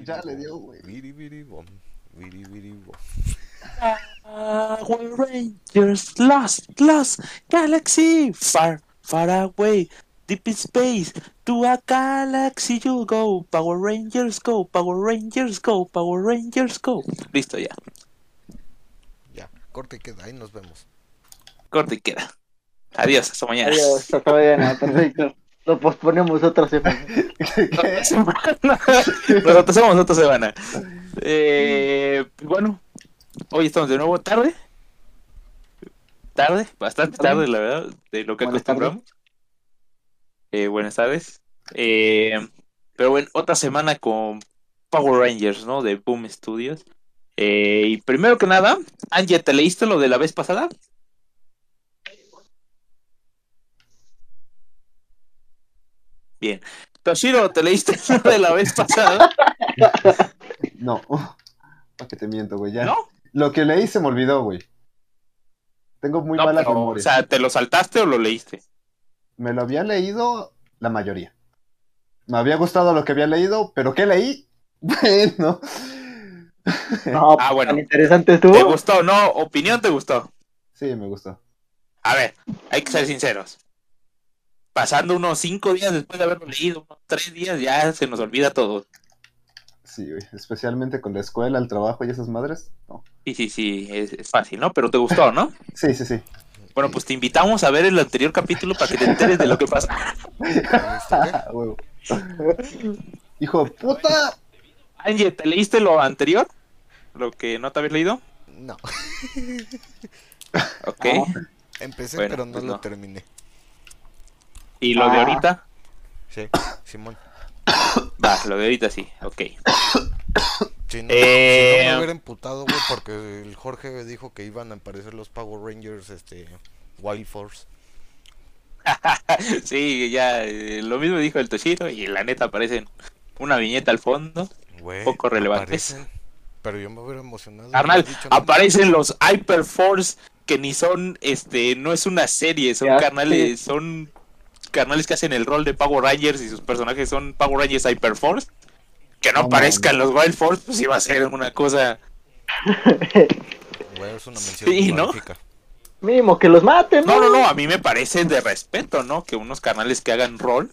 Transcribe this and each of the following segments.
Ya le dio, güey. Viri, viri, bom. Viri, viri, bom. Power Rangers, lost, lost, galaxy, far, far away, deep in space, to a galaxy you go, Power Rangers go, Power Rangers go, Power Rangers go. Listo ya, Ya, corte y queda, ahí nos vemos. corte y queda. Adiós, hasta mañana. Adiós, hasta mañana, perfecto. Lo posponemos otra semana. Nos hacemos otra semana. Eh, bueno, hoy estamos de nuevo tarde. Tarde, bastante tarde, la verdad, de lo que Buenas acostumbramos. Eh, buenas tardes. Eh, pero bueno, otra semana con Power Rangers, ¿no? De Boom Studios. Eh, y primero que nada, Angie, ¿te leíste lo de la vez pasada? Bien. Toshiro, ¿te leíste lo de la vez pasada? No. ¿Para qué te miento, güey? Ya. ¿No? Lo que leí se me olvidó, güey. Tengo muy No, mala pero, memoria. O sea, ¿te lo saltaste o lo leíste? Me lo había leído la mayoría. Me había gustado lo que había leído, pero ¿qué leí? Bueno. No, Ah, bueno. tan interesante ¿Te estuvo. gustó? No, opinión te gustó. Sí, me gustó. A ver, hay que ser sinceros. Pasando unos cinco días después de haberlo leído, unos tres días, ya se nos olvida todo. Sí, güey. Especialmente con la escuela, el trabajo y esas madres. No. Sí, sí, sí, es, es fácil, ¿no? Pero te gustó, ¿no? Sí, sí, sí. Bueno, pues te invitamos a ver el anterior capítulo para que te enteres de lo que pasa. Hijo de puta. Angie, ¿te leíste lo anterior? ¿Lo que no te habías leído? No, Ok. empecé, Bueno, pero no pues lo no. terminé. ¿Y lo de Ah. ahorita? Sí, Simón. Va, lo de ahorita sí, ok. Si no, Eh, si no me hubiera emputado, güey, porque el Jorge dijo que iban a aparecer los Power Rangers, este, Wild Force. sí, ya, eh, lo mismo dijo el Toshiro y la neta aparecen una viñeta al fondo. Güey, Poco relevantes. aparecen, Pero yo me hubiera emocionado. No aparecen los Hyperforce que ni son, este, no es una serie, son Ya carnales, son carnales que hacen el rol de Power Rangers y sus personajes son Power Rangers Hyperforce. Que no No aparezcan los Wild Force, pues iba a ser una cosa. es una mención Sí, ¿no? Mínimo que los maten, No, ¿no? no, no, a mí me parece de respeto, ¿no? Que unos canales que hagan rol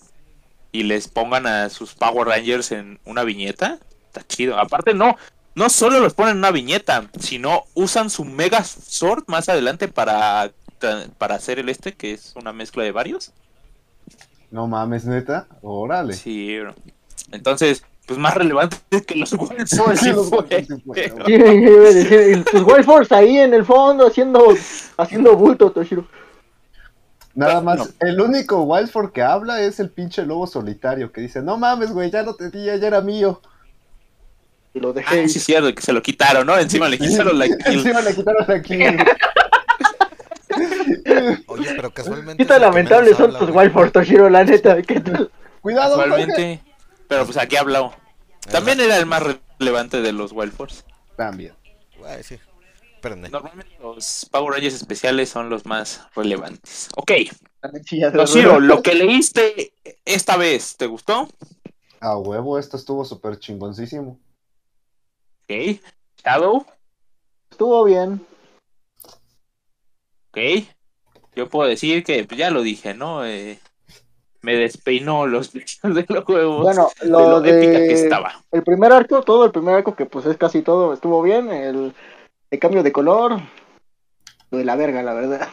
y les pongan a sus Power Rangers en una viñeta, está chido. Aparte, no, no solo los ponen en una viñeta, sino usan su Mega Sword más adelante para, para hacer el este, que es una mezcla de varios. No mames, neta. Órale. Sí, bro. Entonces, pues más relevante que los Wild Force. sí Los. Wild Force ahí en el fondo haciendo, haciendo bulto, Toshiro. Nada más, el único Wildford que habla es el pinche lobo solitario que dice, no mames, güey, ya no te di, ya era mío. Y lo dejé. Ah, sí, es cierto, que se lo quitaron, ¿no? Encima le quitaron la kill. Encima le quitaron la kill. Oye, pero casualmente. Qué tan lamentables son tus. Wild Force, Toshiro, la neta. ¿Qué tal? Cuidado, Jorge. Casualmente. Pero pues aquí habló. También era el más relevante de los Wild Force. También. Sí. Espérenme. Normalmente los Power Rangers especiales son los más relevantes. Ok, Toshiro, lo que leíste esta vez, ¿te gustó? A huevo, esto estuvo súper chingoncísimo. Ok. Shadow, Estuvo bien. ok. Yo puedo decir que pues, ya lo dije, ¿no? Eh, me despeinó los bichos de los huevos. Bueno, de lo lo épica que de estaba. el primer arco, todo el primer arco, que pues es casi todo, estuvo bien. El, el cambio de color, lo de la verga, la verdad.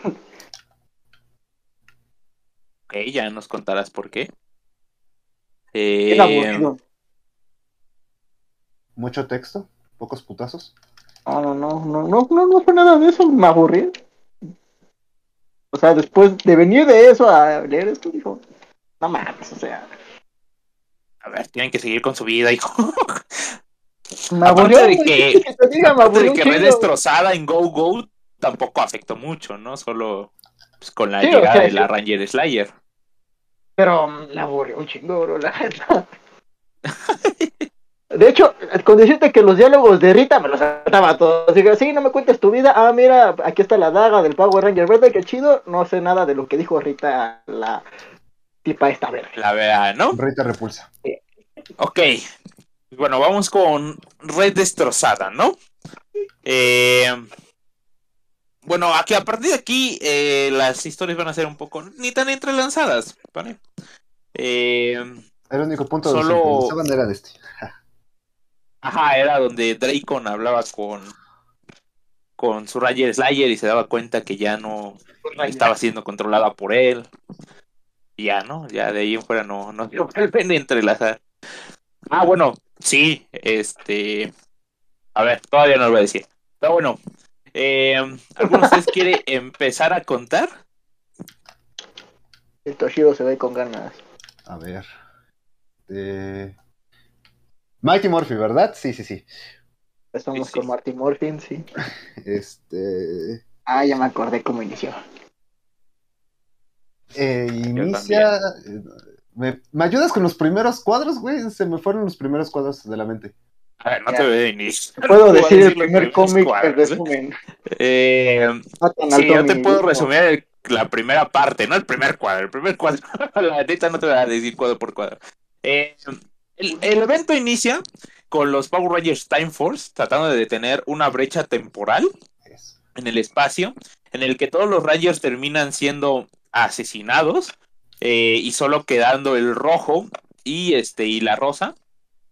Ok, ya nos contarás por qué. Es Eh, aburrido. Mucho texto, pocos putazos. No, no, no, no, no, no, no fue nada de eso, me aburrí. O sea, después de venir de eso a leer esto, dijo, no mames, o sea, a ver, tienen que seguir con su vida, hijo. me Aparte aburrió. de que- Aparte de que destrozada en Go Go tampoco afectó mucho, ¿no? Solo pues, con la Sí, o llegada sea, de sí. la Ranger Slayer. Pero me aburrió un chingo, bro, la neta. De hecho, con decirte que los diálogos de Rita me los saltaba todos. Digo, sí, no me cuentes tu vida. Ah, mira, aquí está la daga del Power Ranger verde, qué chido. No sé nada de lo que dijo Rita, la tipa esta verde. La verdad, ¿no? Rita repulsa. Ok. Bueno, vamos con Red Destrozada, ¿no? Eh, bueno, aquí a partir de aquí eh, las historias van a ser un poco ni tan entrelanzadas, ¿vale? Eh, El único punto Solo- sincronizaban era de este. Ajá, era donde Dracon hablaba con con su Ranger Slayer y se daba cuenta que ya no estaba siendo controlada por él. Y ya, ¿no? Ya de ahí en fuera no, no se vuelven a entrelazar. Ah, bueno, sí, este... A ver, todavía no lo voy a decir. Pero bueno, eh, ¿alguno de ustedes quiere empezar a contar? El Toshiro se ve con ganas. A ver. Eh, Mighty Morphy, ¿verdad? Sí, sí, sí. Estamos Sí, sí. con Marty Morphin, sí. Este. Ah, ya me acordé cómo inició. eh, inicia. eh, ¿Me, me ayudas con los primeros cuadros, güey? Se me fueron los primeros cuadros de la mente. A ver, no Ya. te voy a iniciar. Puedo No decir el primer cómic, el cuadros, ¿eh? resumen. Eh, Sí, yo te puedo mismo. resumir el- la primera parte, no el primer cuadro. El primer cuadro, la neta no te voy a decir cuadro por cuadro. Eh, el, evento inicia con los Power Rangers Time Force tratando de detener una brecha temporal en el espacio en el que todos los Rangers terminan siendo asesinados eh, y solo quedando el rojo y este y la rosa.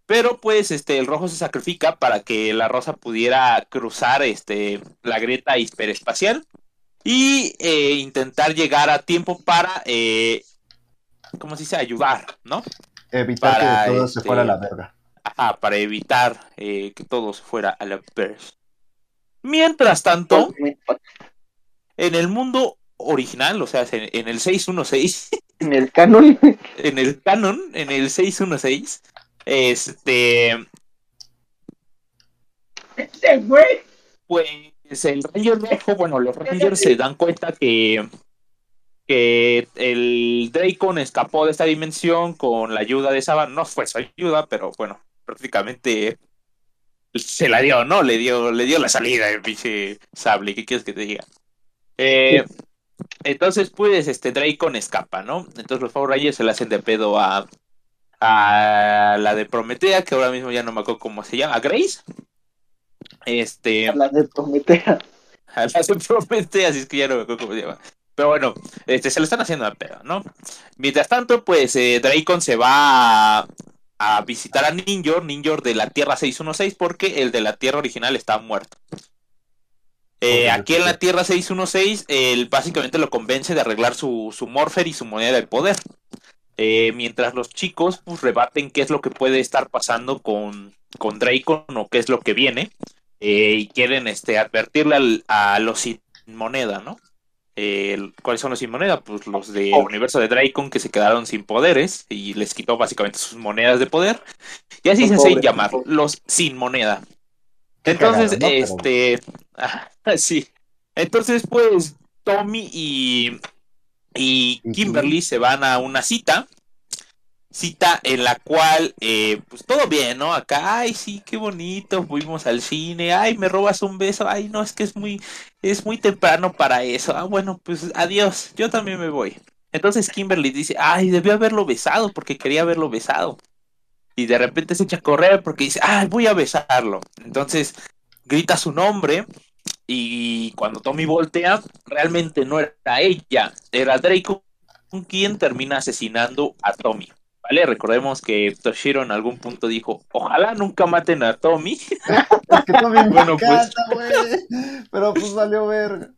Pero pues este el rojo se sacrifica para que la rosa pudiera cruzar este la grieta hiperespacial y eh, intentar llegar a tiempo para eh, ¿cómo se dice? ayudar, ¿no? Evitar Para, que todo este, se fuera a la verga. Ajá, para evitar eh, que todo se fuera a la verse. Mientras tanto, en el mundo original, o sea, en, en el 616, En el canon. en el canon, en el 616, este, Se fue. pues el Ranger Rojo, bueno, los Rangers se dan cuenta que, que el Dracon escapó de esta dimensión con la ayuda de Saban. No fue su ayuda, pero bueno, prácticamente se la dio, ¿no? Le dio, le dio la salida el pinche Sable. ¿Qué quieres que te diga? Eh, entonces, pues, este Dracon escapa, ¿no? Entonces los Power Rangers se le hacen de pedo a, a la de Prometea, que ahora mismo ya no me acuerdo cómo se llama, a Grace. Este, La de Prometea. a la de Prometea, así es que ya no me acuerdo cómo se llama. Pero bueno, este, se lo están haciendo de pedo, ¿no? Mientras tanto, pues eh, Dracon se va a, a visitar a Ninjor, Ninjor de la Tierra 616, porque el de la Tierra original está muerto. Eh, aquí en la Tierra 616, él básicamente lo convence de arreglar su, su Morpher y su moneda de poder. Eh, mientras los chicos pues rebaten qué es lo que puede estar pasando con, con Dracon o qué es lo que viene. eh, y quieren este, advertirle al- a los sin moneda, ¿no? Eh, ¿Cuáles son los sin moneda? Pues los del Oh. universo de Dracon que se quedaron sin poderes y les quitó básicamente sus monedas de poder. Y así se hacen llamar, los sin moneda. Entonces, cagado, ¿no? Pero- este, ah, sí. Entonces, pues, Tommy y, y. Kimberly se van a una cita. Cita en la cual, eh, pues todo bien, ¿no? Acá, ay, sí, qué bonito, fuimos al cine, ay, me robas un beso, ay, no, es que es muy, es muy temprano para eso. Ah, bueno, pues adiós, yo también me voy. Entonces Kimberly dice, ay, debió haberlo besado porque quería haberlo besado. Y de repente se echa a correr porque dice, ay, voy a besarlo. Entonces grita su nombre y cuando Tommy voltea, realmente no era ella, era Draco quien termina asesinando a Tommy. ¿Vale? Recordemos que Toshiro en algún punto dijo, ojalá nunca maten a Tommy. Es que también me Bueno, pues. encanta, güey. Pero pues valió verga.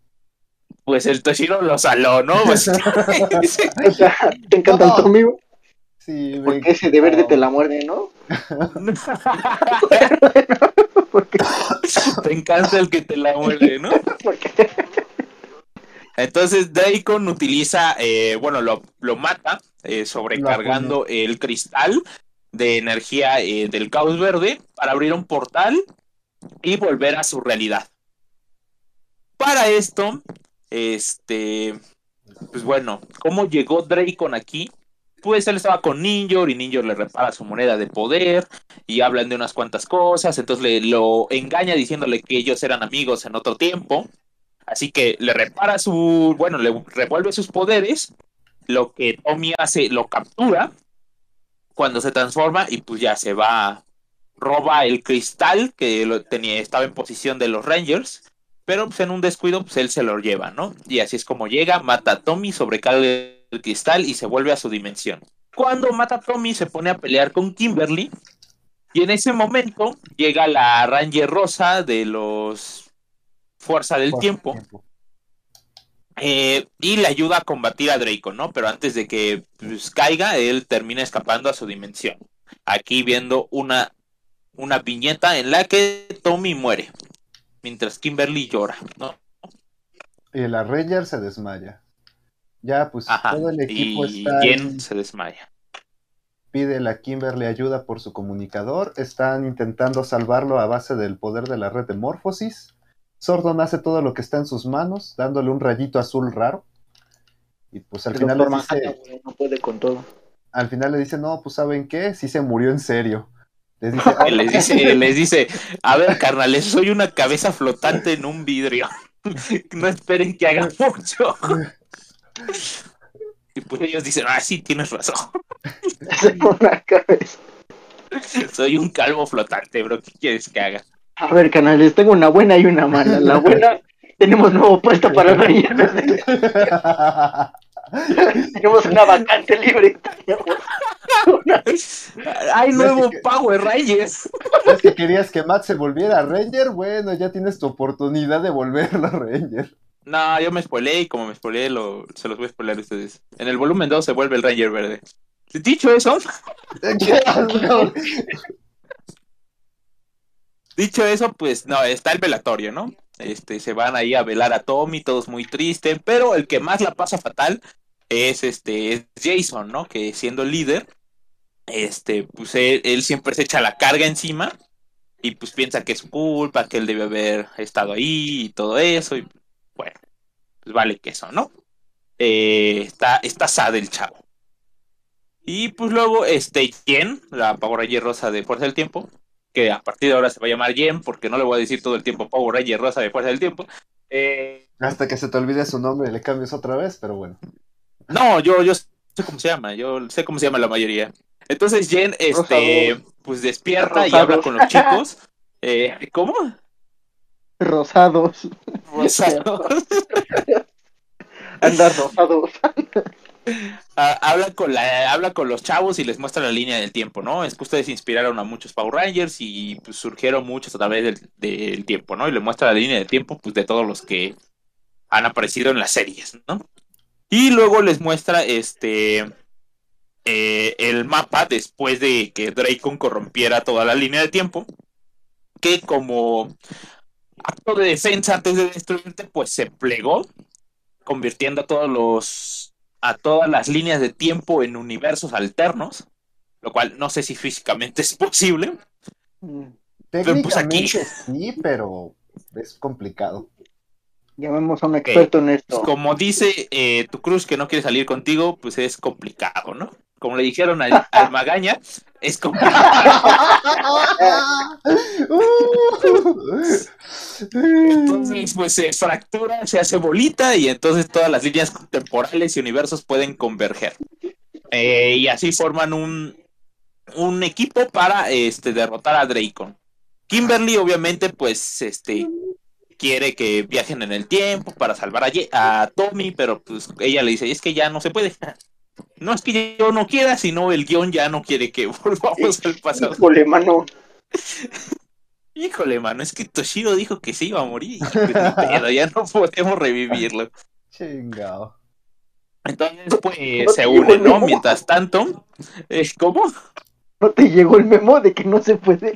Pues el Toshiro lo saló, ¿no? Básicamente. O sea, te encanta No. el Tommy, güey? Sí, me Porque ese de verde te la muerde, ¿no? Porque, Te encanta el que te la muerde, ¿no? porque Entonces Dracon utiliza, eh, bueno, lo, lo mata, eh, sobrecargando el cristal de energía eh, del caos verde para abrir un portal y volver a su realidad. Para esto, este, pues bueno, ¿cómo llegó Dracon aquí? Pues él estaba con Ninjor y Ninjor le repara su moneda de poder y hablan de unas cuantas cosas, entonces le lo engaña diciéndole que ellos eran amigos en otro tiempo. Así que le repara su, bueno, le revuelve sus poderes. Lo que Tommy hace, lo captura cuando se transforma y pues ya se va, roba el cristal que lo tenía, estaba en posición de los Rangers, pero pues en un descuido pues él se lo lleva, ¿no? Y así es como llega, mata a Tommy, sobrecarga el cristal y se vuelve a su dimensión. Cuando mata a Tommy se pone a pelear con Kimberly y en ese momento llega la Ranger Rosa de los Fuerza del Tiempo eh, y le ayuda a combatir a Draco, ¿no? Pero antes de que pues, caiga, él termina escapando a su dimensión. Aquí viendo una, una viñeta en la que Tommy muere, mientras Kimberly llora, ¿no? Y la Ranger se desmaya. Ya, pues Ajá. todo el equipo Y está. Jen se desmaya. Pide a Kimberly ayuda por su comunicador. Están intentando salvarlo a base del poder de la red de Morphosis. Sordon hace todo lo que está en sus manos, dándole un rayito azul raro. Y pues al El final, le dice, no puede con todo. al final le dice, no, pues ¿saben qué? Sí se murió en serio. Les dice, "Ah, Les dice, les dice, a ver, carnales, soy una cabeza flotante en un vidrio. No esperen que haga mucho. Y pues ellos dicen, ah, sí, tienes razón. Es una cabeza. Soy un calvo flotante, bro. ¿Qué quieres que haga? A ver, canales, tengo una buena y una mala. La buena, tenemos nuevo puesto para el Ranger Verde. Tenemos una vacante libre. Una- Hay nuevo que- Power Rangers. ¿Es que querías que Matt se volviera Ranger? Bueno, ya tienes tu oportunidad de volverlo Ranger. No, yo me spoileé y como me spoileé, lo, se los voy a spoilear a ustedes. En el volumen 2 se vuelve el Ranger verde. Dicho eso. dicho eso, pues no, está el velatorio, ¿no? Este, se van ahí a velar a Tommy, todos muy tristes, pero el que más la pasa fatal es este es Jason, ¿no? Que siendo el líder, este, pues él, siempre se echa la carga encima y pues piensa que es su culpa, que él debe haber estado ahí y todo eso, y bueno, pues vale que eso, ¿no? Eh, está, está sad el chavo. Y pues luego, este, Jen, la Power rosa de Fuerza del Tiempo, que a partir de ahora se va a llamar Jen, porque no le voy a decir todo el tiempo Power Ranger rosa de Fuerza del Tiempo. Eh, Hasta que se te olvide su nombre y le cambies otra vez, pero bueno. no, yo, yo sé cómo se llama, yo sé cómo se llama la mayoría. Entonces Jen, este, pues despierta y habla con los chicos. Eh, ¿Cómo? Rosados. Rosados. Anda rosados. Ah, habla con la, habla con los chavos y les muestra la línea del tiempo, ¿no? Es que ustedes inspiraron a muchos Power Rangers y pues, surgieron muchos a través del, tiempo, ¿no? Y le muestra la línea del tiempo, pues, de todos los que han aparecido en las series, ¿no? Y luego les muestra este eh, el mapa después de que Dracon corrompiera toda la línea de tiempo, que como acto de defensa antes de destruirte, pues se plegó, convirtiendo a todos los a todas las líneas de tiempo en universos alternos, lo cual no sé si físicamente es posible. Pero, pues, aquí- sí, pero es complicado. Llamemos a un experto en esto. Pues como dice eh, tu cruz que no quiere salir contigo, pues es complicado, ¿no? Como le dijeron al, al Magaña, es complicado. Entonces, pues se fractura, se hace bolita y entonces todas las líneas temporales y universos pueden converger. Eh, y así forman un, un equipo para este, derrotar a Dracon. Kimberly, obviamente, pues, este, quiere que viajen en el tiempo para salvar a, Ye- a Tommy, pero pues ella le dice, es que ya no se puede. No es que yo no quiera, sino el guion ya no quiere que volvamos al pasado. Híjole, mano. Híjole, mano, es que Toshiro dijo que se iba a morir. Pues, ni pedo, ya no podemos revivirlo. Chingao. Entonces, pues No se te unen, ¿no? memo. Mientras tanto, eh, ¿cómo? No te llegó el memo de que no se puede.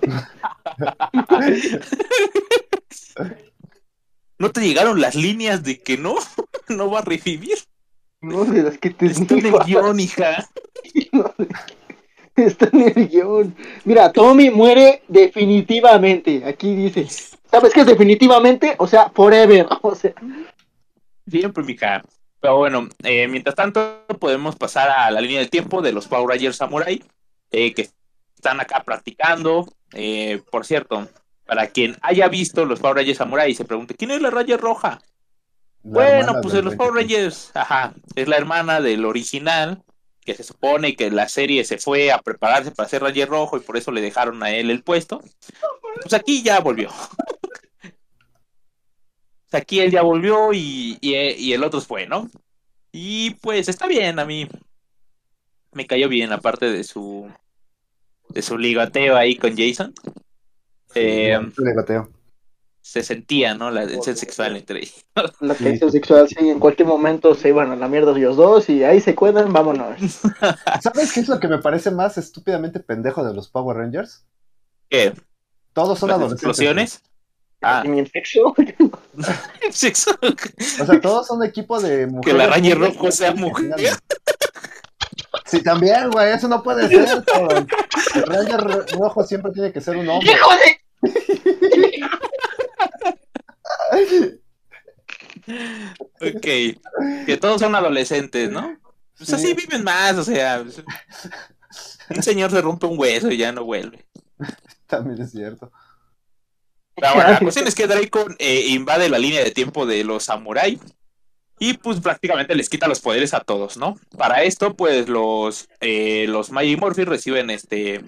¿No te llegaron las líneas de que no? No va a revivir. No de las que te Está en el guion, hija. No, Está en el guion. Mira, Tommy muere definitivamente. Aquí dice. ¿Sabes qué es definitivamente? O sea, forever. O sea, Siempre, mija. Pero bueno, eh, mientras tanto, podemos pasar a la línea del tiempo de los Power Rangers Samurai, eh, que están acá practicando. Eh, por cierto, para quien haya visto los Power Rangers Samurai y se pregunte, ¿quién es la Ranger Roja? La bueno, pues en los Power Ranger. Rangers, ajá, es la hermana del original, que se supone que la serie se fue a prepararse para ser Ranger Rojo y por eso le dejaron a él el puesto. Pues aquí ya volvió. Pues aquí él ya volvió y, y, y el otro fue, ¿no? Y pues está bien, a mí me cayó bien, aparte de su de su ligateo ahí con Jason. Eh, Ligoteo. Se sentía, ¿no? La tensión sexual entre ellos. La tensión sexual, sí, en cualquier momento se iban a la mierda ellos dos y ahí se cuedan, vámonos. ¿Sabes qué es lo que me parece más estúpidamente pendejo de los Power Rangers? ¿Qué? Todos son ¿Las adolescentes. explosiones? Ah, ¿Y mi sexo? sexo. O sea, todos son equipo de Que mujeres. la Ranger Rojo sea mujer. Sí, también, güey, eso no puede ser. El Ranger ro- rojo siempre tiene que ser un hombre. ¡Hijo de! Ok. Que todos son adolescentes, ¿no? Pues Sí. así viven más, o sea. Un señor se rompe un hueso y ya no vuelve. También es cierto. Pero bueno, la cuestión es que Draco eh, invade la línea de tiempo de los samurai y pues prácticamente les quita los poderes a todos, ¿no? Para esto, pues los, eh, los Morphin reciben este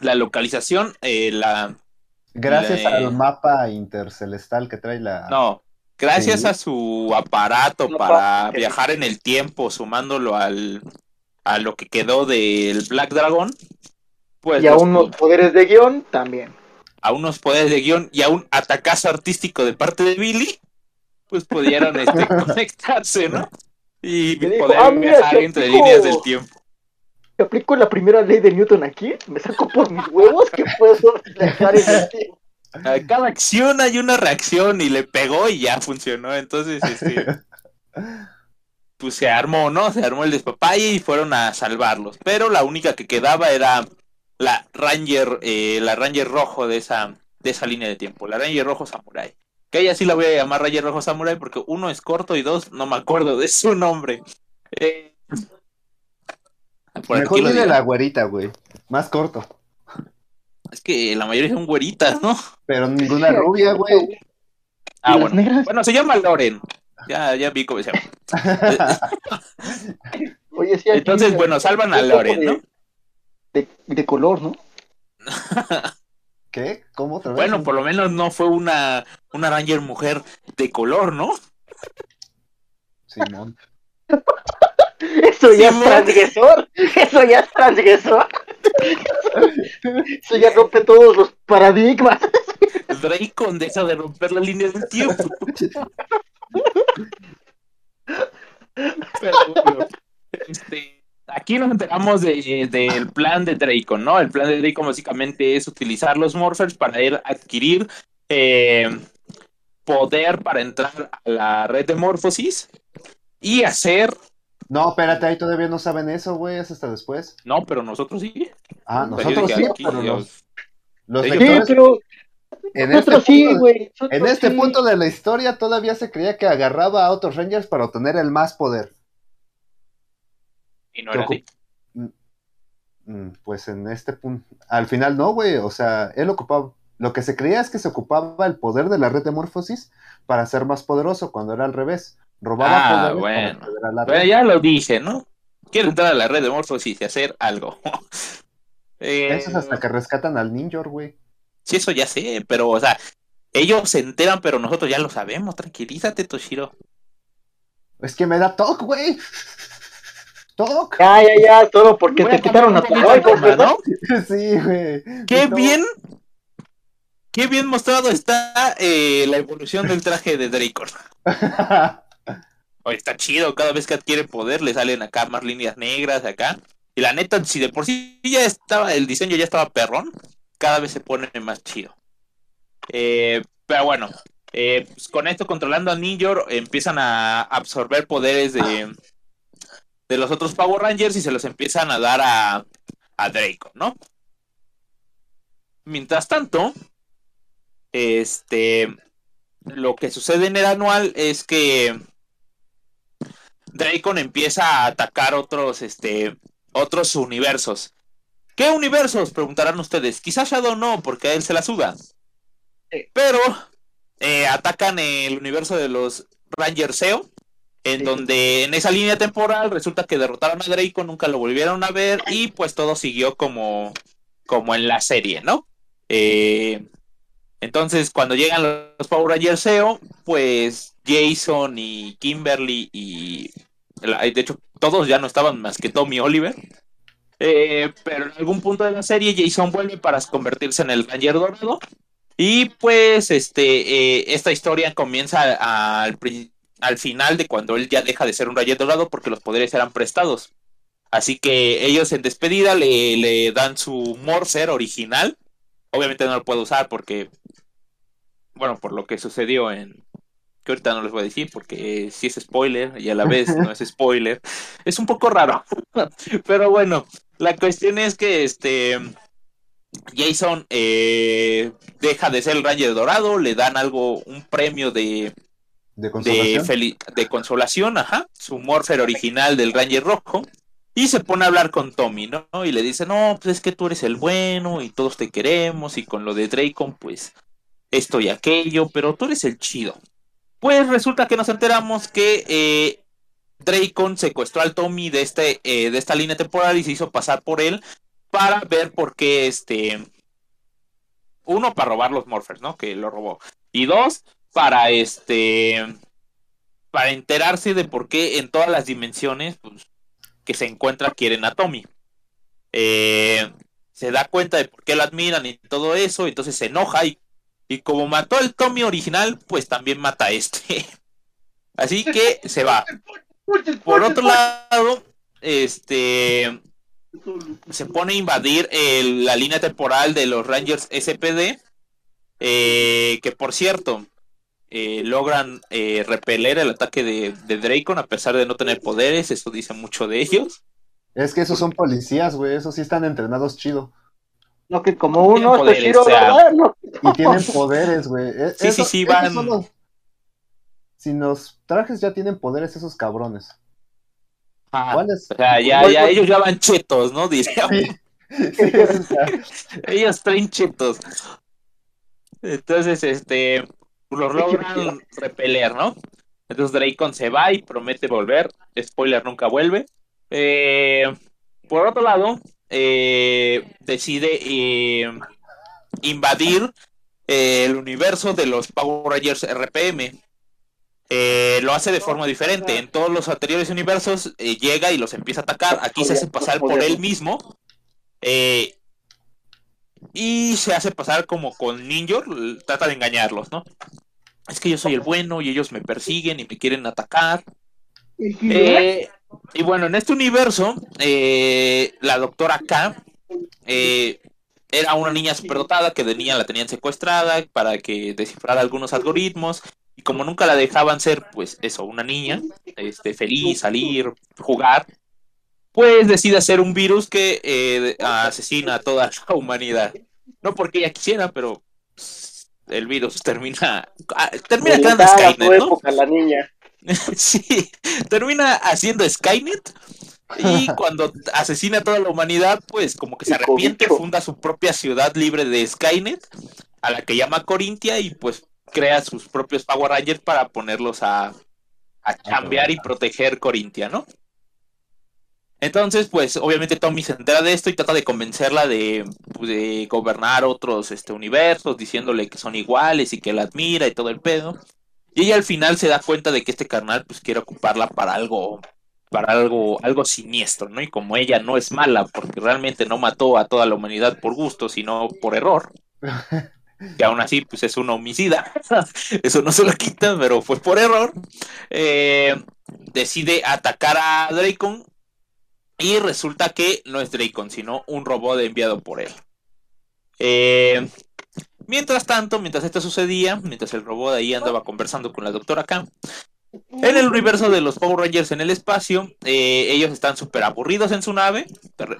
la localización, eh, la... Gracias Le- al mapa intercelestal que trae la. No, gracias Sí. a su aparato No, para pa- viajar en el tiempo, sumándolo al, a lo que quedó del Black Dragon, pues Y a los- unos poderes de guion también. a unos poderes de guion y a un atacazo artístico de parte de Billy, pues pudieron este, conectarse, ¿no? Y Me dijo, poder "Ah, mira, viajar entre rico". líneas del tiempo. Si aplico la primera ley de Newton aquí, me saco por mis huevos que puedo viajar en el tiempo. A cada acción hay una reacción y le pegó y ya funcionó. Entonces, este, pues se armó, ¿no? Se armó el despapalle y fueron a salvarlos. Pero la única que quedaba era la Ranger, eh, la Ranger rojo de esa, de esa línea de tiempo, la Ranger rojo Samurai. Que ella sí la voy a llamar Ranger rojo Samurai porque uno es corto y dos no me acuerdo de su nombre. Eh, por aquí Mejor dile digo. la güerita, güey. Más corto. Es que la mayoría son güeritas, ¿no? Pero ninguna rubia, güey. Ah, bueno. negras? Bueno, se llama Loren. Ya, ya vi cómo se llama. Oye, sí, aquí- Entonces, bueno, salvan a Loren, de- ¿no? De, de color, ¿no? ¿Qué? ¿Cómo otra vez? Bueno, por lo menos no fue una, una Ranger mujer de color, ¿no? Simón. Eso ya es transgresor. Eso ya es transgresor. Eso ya rompe todos los paradigmas. Drake condesa de romper las líneas del tiempo. Pero bueno, este, aquí nos enteramos de- del plan de Draco, ¿no? El plan de Draco básicamente es utilizar los Morphers para ir a adquirir eh, poder para entrar a la red de Morphosis y hacer. No, espérate, ahí todavía no saben eso, güey. Es hasta después. No, pero nosotros sí. Ah, nosotros sí, aquí, pero los, los Sí, lectores pero en este, nosotros sí, punto, güey. en este sí. punto de la historia todavía se creía que agarraba a otros Rangers para obtener el más poder. Y no era así. Mm, Pues en este punto, al final no, güey, o sea, él ocupaba, lo que se creía es que se ocupaba el poder de la red de Morphosis para ser más poderoso, cuando era al revés, robaba Ah, bueno. red. ya lo dije, ¿no? Quiero entrar a la red de Morphosis y hacer algo. Eh, Eso es hasta que rescatan al Ninja, güey. Sí, eso ya sé, pero, o sea, ellos se enteran, pero nosotros ya lo sabemos. Tranquilízate, Toshiro. Es que me da TOC, güey. TOC. Ya, ya, ya, todo porque te quitaron a tu. ¿no? Sí, güey. Qué bien. Qué bien mostrado está eh, la evolución del traje de Draco. Oye, está chido, cada vez que adquiere poder le salen acá más líneas negras acá. Y la neta, si de por sí ya estaba, el diseño ya estaba perrón, cada vez se pone más chido. Eh, pero bueno, eh, pues con esto controlando a Ninja, empiezan a absorber poderes de, de los otros Power Rangers y se los empiezan a dar a, a Draco, ¿no? Mientras tanto, este, lo que sucede en el anual es que Dracon empieza a atacar otros, este, otros universos. ¿Qué universos? Preguntarán ustedes. Quizás Shadow no, porque a él se la suda. Sí. Pero eh, atacan el universo de los Rangers SEO, en Sí. donde en esa línea temporal resulta que derrotaron a Draco, nunca lo volvieron a ver y pues todo siguió como, como en la serie, ¿no? Eh, entonces cuando llegan los Power Rangers SEO, pues Jason y Kimberly y de hecho todos ya no estaban más que Tommy Oliver. Eh, pero en algún punto de la serie Jason vuelve para convertirse en el Ranger Dorado. Y pues este eh, esta historia comienza al, al final de cuando él ya deja de ser un Ranger Dorado porque los poderes eran prestados. Así que ellos en despedida le, le dan su Morpher original. Obviamente no lo puedo usar porque, bueno, por lo que sucedió en... Que ahorita no les voy a decir porque sí es spoiler y a la vez no es spoiler. Es un poco raro. Pero bueno, la cuestión es que este Jason eh, deja de ser el Ranger Dorado, le dan algo, un premio de, De consolación. de consolación, ajá, su Morpher original del Ranger Rojo, y se pone a hablar con Tommy, ¿no? Y le dice, no, pues es que tú eres el bueno y todos te queremos, y con lo de Dracon, pues esto y aquello, pero tú eres el chido. Pues resulta que nos enteramos que eh, Dracon secuestró al Tommy de, este, eh, de esta línea temporal y se hizo pasar por él para ver por qué este... Uno, para robar los Morphers, ¿no? Que lo robó. Y dos, para este... Para enterarse de por qué en todas las dimensiones pues, que se encuentra quieren a Tommy. Eh, se da cuenta de por qué lo admiran y todo eso, entonces se enoja y, y como mató al Tommy original, pues también mata a este. Así que se va. Por otro lado, este se pone a invadir el- la línea temporal de los Rangers SPD, eh, que por cierto, eh, logran eh, repeler el ataque de, de Dracon a pesar de no tener poderes, eso dice mucho de ellos. Es que esos son policías, güey. Esos sí están entrenados chido. No, que como uno, Tienen este poderes, Shiro, o sea, ¿verdad? No. Y tienen poderes, güey. E- Sí, sí, eso- sí, esos van- los- Si los trajes ya tienen poderes, esos cabrones. Ah, ¿Cuáles? o sea, ya, ya ellos ya van chetos, ¿no? Sí. Sí, sea, Ellos traen chetos. Entonces, este, los logran repeler, ¿no? Entonces Dracon se va y promete volver. Spoiler, nunca vuelve. Eh, por otro lado, eh, decide eh, invadir eh, el universo de los Power Rangers RPM. Eh, lo hace de forma diferente. En todos los anteriores universos llega y los empieza a atacar. Aquí se hace pasar por él mismo. Y se hace pasar como con Ninja, trata de engañarlos, ¿no? Es que yo soy el bueno y ellos me persiguen y me quieren atacar. Eh, y bueno, en este universo, eh, la doctora K eh, era una niña superdotada que de niña la tenían secuestrada para que descifrara algunos algoritmos. Y como nunca la dejaban ser, pues eso, una niña, este, feliz, salir, jugar, pues decide hacer un virus que eh, asesina a toda la humanidad. No porque ella quisiera, pero pues, el virus termina ah, termina creando Skynet, ¿no? época, la niña. Sí, termina haciendo Skynet y cuando asesina a toda la humanidad, pues como que se arrepiente, funda su propia ciudad libre de Skynet, a la que llama Corintia y pues crea sus propios Power Rangers para ponerlos a, a chambear y proteger Corintia, ¿no? Entonces, pues obviamente Tommy se entera de esto y trata de convencerla de, pues, de gobernar otros este, universos, diciéndole que son iguales y que la admira y todo el pedo. Y ella al final se da cuenta de que este carnal pues quiere ocuparla para algo para algo algo siniestro, ¿no? Y como ella no es mala porque realmente no mató a toda la humanidad por gusto, sino por error, que aún así pues es una homicida, eso no se lo quita, pero fue por error, eh, decide atacar a Dracon y resulta que no es Dracon, sino un robot enviado por él. Eh, Mientras tanto, mientras esto sucedía, mientras el robot ahí andaba conversando con la doctora K, en el universo de los Power Rangers en el espacio, eh, ellos están súper aburridos en su nave.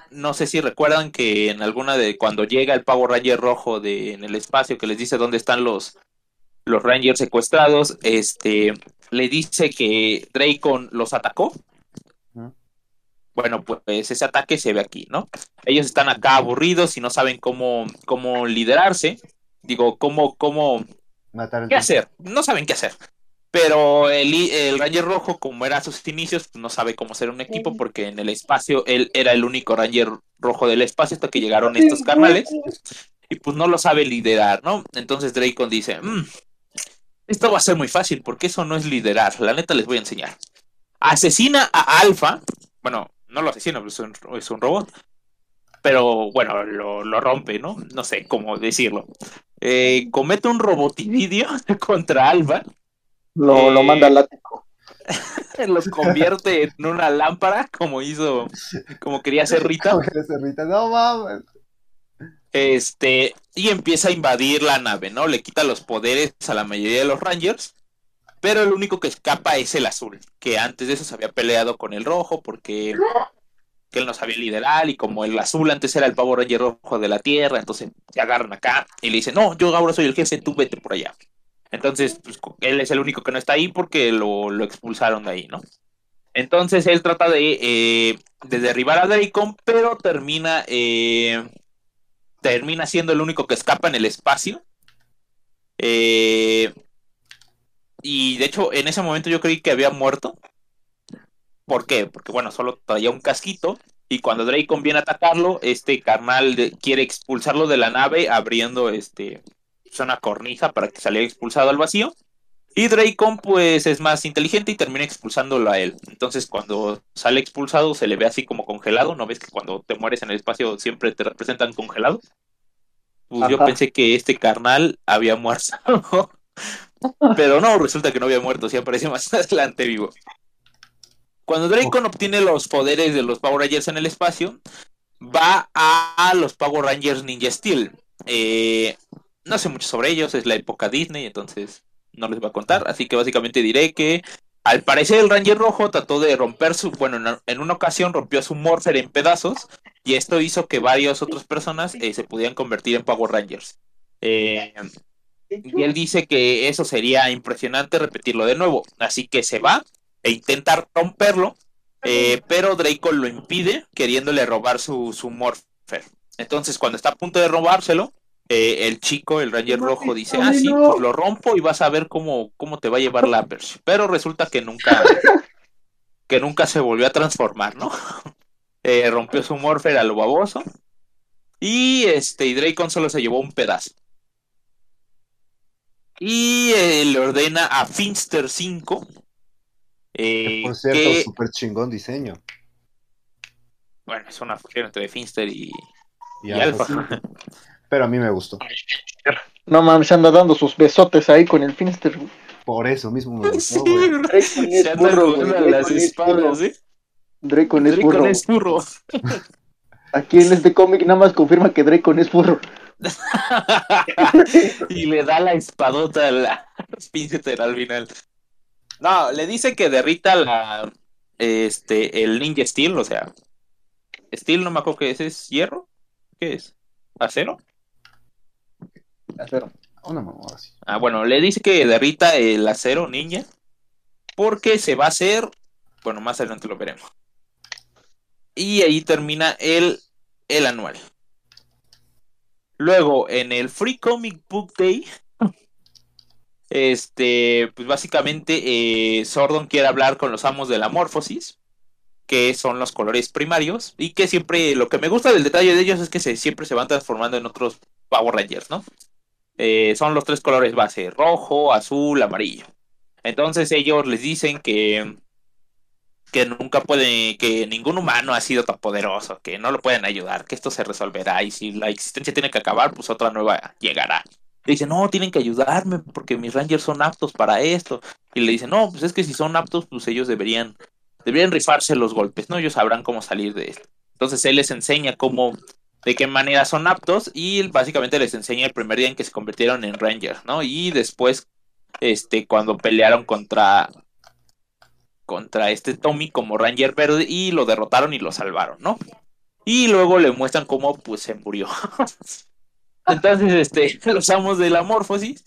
No sé si recuerdan que en alguna de cuando llega el Power Ranger rojo de, en el espacio que les dice dónde están los, los Rangers secuestrados, este le dice que Dracon los atacó. Bueno, pues ese ataque se ve aquí, ¿no? Ellos están acá aburridos y no saben cómo, cómo liderarse. Digo, cómo, cómo, Matar ¿Qué hacer? No saben qué hacer. Pero el, el Ranger Rojo, como era a sus inicios, pues, no sabe cómo ser un equipo porque en el espacio él era el único Ranger Rojo del espacio hasta que llegaron estos carnales y pues no lo sabe liderar, ¿no? Entonces Dracon dice, "Mm, esto va a ser muy fácil porque eso no es liderar, la neta les voy a enseñar. Asesina a Alpha, bueno, no lo asesina, es un, es un robot, pero bueno, lo, lo rompe, ¿no? No sé cómo decirlo. Eh, comete un roboticidio contra Alpha Lo, lo Eh, manda al látigo. los convierte en una lámpara como hizo, como quería hacer Rita. ¿Cómo eres, Rita? No mames. Este, y empieza a invadir la nave, ¿no? Le quita los poderes a la mayoría de los Rangers, pero el único que escapa es el azul, que antes de eso se había peleado con el rojo porque que él no sabía liderar y como el azul antes era el pavo Ranger rojo de la Tierra, entonces se agarran acá y le dicen, no, yo ahora soy el jefe, tú vete por allá. Entonces, pues, él es el único que no está ahí porque lo, expulsaron de ahí, ¿no? Entonces él trata de, eh, de derribar a Dracon, pero termina, eh, termina siendo el único que escapa en el espacio. Eh, y de hecho, en ese momento yo creí que había muerto. ¿Por qué? Porque bueno, solo traía un casquito. Y cuando Dracon viene a atacarlo, este carnal de- quiere expulsarlo de la nave, abriendo este pues, una cornisa para que saliera expulsado al vacío. Y Dracon, pues, es más inteligente y termina expulsándolo a él. Entonces, cuando sale expulsado, se le ve así como congelado. ¿No ves que cuando te mueres en el espacio siempre te representan congelado? Pues yo pensé que este carnal había muerto. Pero no, resulta que no había muerto, sí apareció más adelante vivo. Cuando Dracon obtiene los poderes de los Power Rangers en el espacio, va a los Power Rangers Ninja Steel. Eh, no sé mucho sobre ellos, es la época Disney, entonces no les voy a contar. Así que básicamente diré que al parecer el Ranger Rojo trató de romper su, bueno, en, en una ocasión rompió su Morpher en pedazos y esto hizo que varias otras personas eh, se pudieran convertir en Power Rangers. Eh, y él dice que eso sería impresionante repetirlo de nuevo. Así que se va e intenta romperlo, eh, pero Draco lo impide, queriéndole robar su, su Morpher. Entonces, cuando está a punto de robárselo, eh, el chico, el Ranger Rojo, dice, ah, sí, pues lo rompo y vas a ver cómo, cómo te va a llevar la Persh. Pero resulta que nunca, que nunca se volvió a transformar, ¿no? Eh, rompió su Morpher a lo baboso. Y este, y Dracon solo se llevó un pedazo. Y eh, le ordena a Finster 5. Eh, Por cierto, que, súper chingón diseño. bueno, es una fusión entre Finster y, Y y Alpha, Alpha. sí. Pero a mí me gustó. No mames, se anda dando sus besotes ahí con el Finster. Por eso mismo me Sí, gustó, güey. Dracon es se burro, las Dracon es espaldas, burro. ¿eh? Dracon es burro. es burro. Aquí en este cómic nada más confirma que Dracon es burro. y le da la espadota a la Pinceter al final. No, le dice que derrita la este el Ninja Steel, o sea, Steel no me acuerdo qué es, ¿es hierro? ¿Qué es? ¿Acero? Acero. Una mamada así. Ah, bueno, le dice que derrita el acero ninja porque se va a hacer, bueno, más adelante lo veremos. Y ahí termina el, el anual. Luego, en el Free Comic Book Day, este, pues básicamente eh, Sordon quiere hablar con los amos de la morfosis, que son los colores primarios, y que siempre, lo que me gusta del detalle de ellos es que se, siempre se van transformando en otros Power Rangers, ¿no? Eh, son los tres colores base, rojo, azul, amarillo. Entonces ellos les dicen que que nunca pueden, que ningún humano ha sido tan poderoso, que no lo pueden ayudar, que esto se resolverá y si la existencia tiene que acabar, pues otra nueva llegará. Le dicen, no, tienen que ayudarme porque mis rangers son aptos para esto. Y le dicen, no, pues es que si son aptos, pues ellos deberían, deberían rifarse los golpes, ¿no? Ellos sabrán cómo salir de esto. Entonces él les enseña cómo, de qué manera son aptos y básicamente les enseña el primer día en que se convirtieron en rangers, ¿no? Y después, este, cuando pelearon contra contra este Tommy como Ranger Verde y lo derrotaron y lo salvaron, ¿no? Y luego le muestran cómo pues se murió. Entonces, este, los amos de la morfosis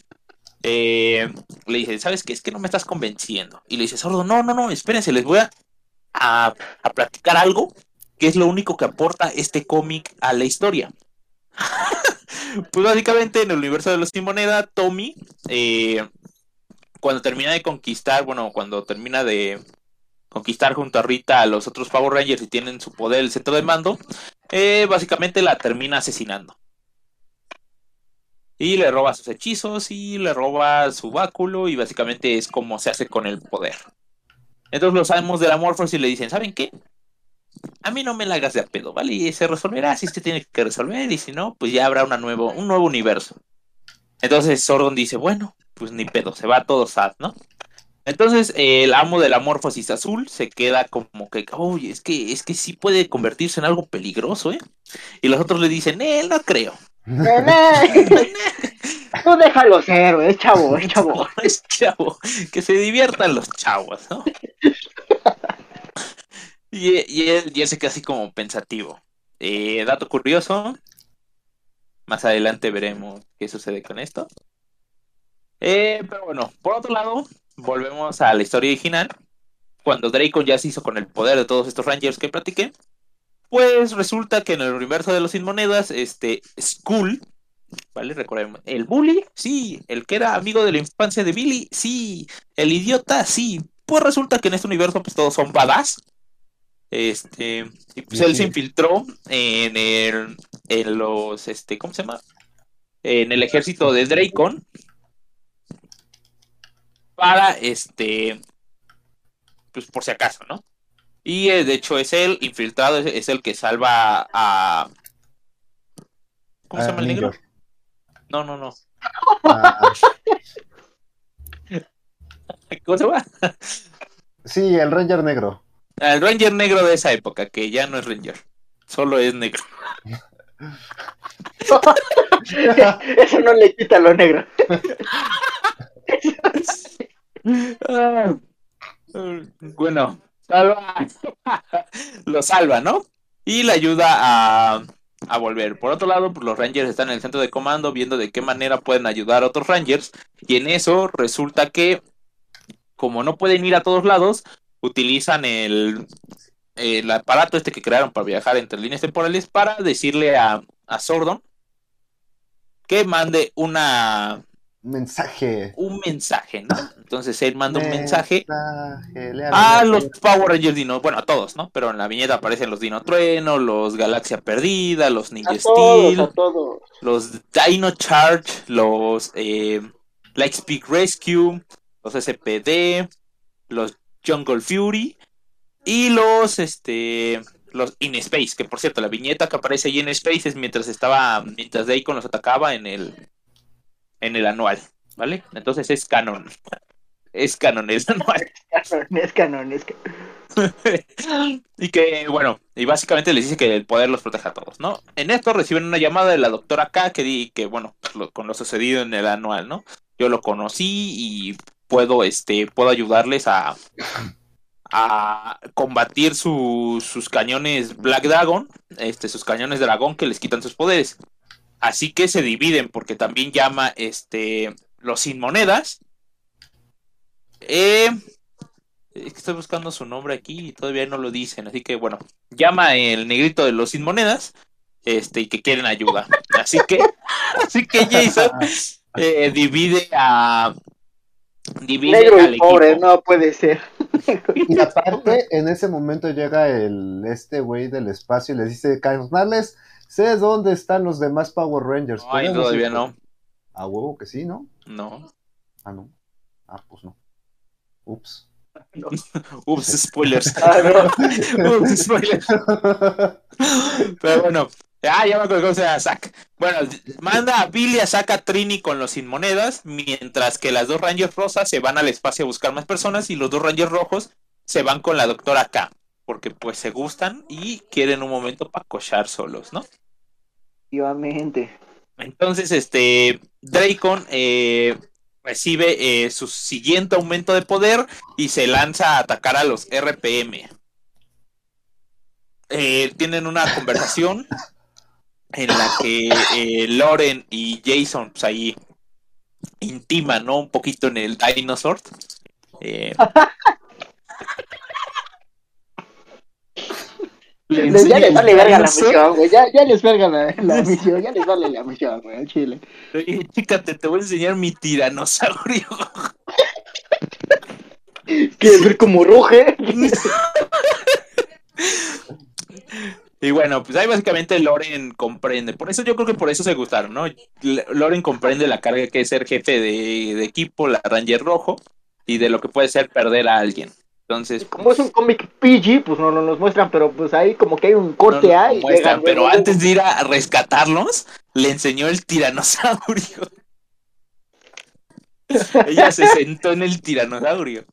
eh, le dicen, ¿sabes qué? Es que no me estás convenciendo. Y le dice, sordo, no, no, no, espérense, les voy a, a, a platicar algo que es lo único que aporta este cómic a la historia. pues básicamente en el universo de los Sin Moneda, Tommy, eh, cuando termina de conquistar, bueno, cuando termina de conquistar junto a Rita a los otros Power Rangers y tienen su poder el centro de mando, eh, básicamente la termina asesinando. Y le roba sus hechizos y le roba su báculo y básicamente es como se hace con el poder. Entonces los sabemos de la Morphos y le dicen, ¿saben qué? A mí no me la hagas de pedo, ¿vale? Y se resolverá si que tiene que resolver y si no, pues ya habrá una nuevo, un nuevo universo. Entonces Sordon dice, bueno, pues ni pedo, se va todo sad, ¿no? Entonces el amo de la morfosis azul se queda como que, oye, es que, es que sí puede convertirse en algo peligroso, ¿eh? Y los otros le dicen, él no creo. Tú déjalo ser, es chavo, es chavo. es chavo, que se diviertan los chavos, ¿no? y, y, él, y él se queda así como pensativo. Eh, dato curioso, más adelante veremos qué sucede con esto. Eh, pero bueno, por otro lado, volvemos a la historia original. Cuando Draco ya se hizo con el poder de todos estos Rangers que platiqué, pues resulta que en el universo de los sin monedas, este Skull, ¿vale? Recordemos, el bully, sí, el que era amigo de la infancia de Billy, sí, el idiota, sí. Pues resulta que en este universo pues todos son badass. Este, y pues él se infiltró en el en los este, ¿cómo se llama? En el ejército de Dracon para este pues por si acaso, ¿no? Y eh, de hecho es el infiltrado, es, es el que salva a ¿Cómo se llama el negro? No, no, no. Ah, ¿Cómo se llama? sí, el Ranger negro. El Ranger negro de esa época, que ya no es Ranger, solo es negro. Eso no le quita lo negro. Ah, bueno, salva, lo salva, ¿no? Y le ayuda a, a volver. Por otro lado, pues, los Rangers están en el centro de comando viendo de qué manera pueden ayudar a otros Rangers. Y en eso resulta que, como no pueden ir a todos lados, utilizan el, el aparato este que crearon para viajar entre líneas temporales para decirle a, a Sordon que mande una Mensaje. un mensaje, ¿no? Entonces él manda un mensaje a los Power Rangers Dino, bueno, a todos, ¿no? Pero en la viñeta aparecen los Dino Trueno, los Galaxia Perdida, los Ninja A todos, Steel, a todos. los Dino Charge, los eh, Lightspeed Rescue, los SPD, los Jungle Fury y los este los In Space, que por cierto, la viñeta que aparece ahí en Space es mientras estaba mientras Deacon los atacaba en el en el anual, ¿vale? Entonces es canon. Es canon el anual. Es canon, es canon. y que, bueno, y básicamente les dice que el poder los protege a todos, ¿no? En esto reciben una llamada de la doctora K que di que, bueno, lo- con lo sucedido en el anual, ¿no? Yo lo conocí y puedo, este, puedo ayudarles a, a combatir su- sus cañones Black Dragon, este, sus cañones dragón que les quitan sus poderes. Así que se dividen porque también llama, este, los sin monedas. Eh, es que estoy buscando su nombre aquí y todavía no lo dicen, así que bueno, llama el negrito de los sin monedas, este, y que quieren ayuda. Así que, así que Jason eh, divide a divide Negro al y pobre, equipo. no puede ser. Y aparte, en ese momento llega el este güey del espacio y les dice, carnales, sé dónde están los demás Power Rangers. Ay, ¿Podemos todavía no. por-?" A huevo que sí, ¿no? No. Ah, no. Ah, pues no. Ups. Ups, spoilers. Ah, no. Ups, spoilers. Pero bueno, ah, ya me acuerdo cómo se llama Zack. Bueno, manda a Billy a Zack a Trini con los sin monedas, mientras que las dos Rangers rosas se van al espacio a buscar más personas y los dos Rangers rojos se van con la doctora K, porque pues se gustan y quieren un momento para cochar solos, ¿no? Efectivamente. Entonces, este, Dracon eh, recibe eh, su siguiente aumento de poder y se lanza a atacar a los RPM. Eh, tienen una conversación en la que Loren y Jason, pues ahí intiman, ¿no? Un poquito en el Dinosaur. Les- ya les vale verga la misión, güey. Ya, ya les verga la, la misión, ya les vale la misión, güey, al chile. Oye, chécate, te voy a enseñar mi tiranosaurio. ¿Quieres ver cómo ruge? Y bueno, pues ahí básicamente Loren comprende. Por eso yo creo que por eso se gustaron, ¿no? Loren comprende la carga que es ser jefe de, de equipo, la Ranger Rojo, y de lo que puede ser perder a alguien. Entonces, Como es un cómic PG, pues no, no nos muestran, pero pues ahí como que hay un no corte nos A y muestran, llegan pero luego, antes de ir a rescatarlos, le enseñó el tiranosaurio. Ella se sentó en el tiranosaurio.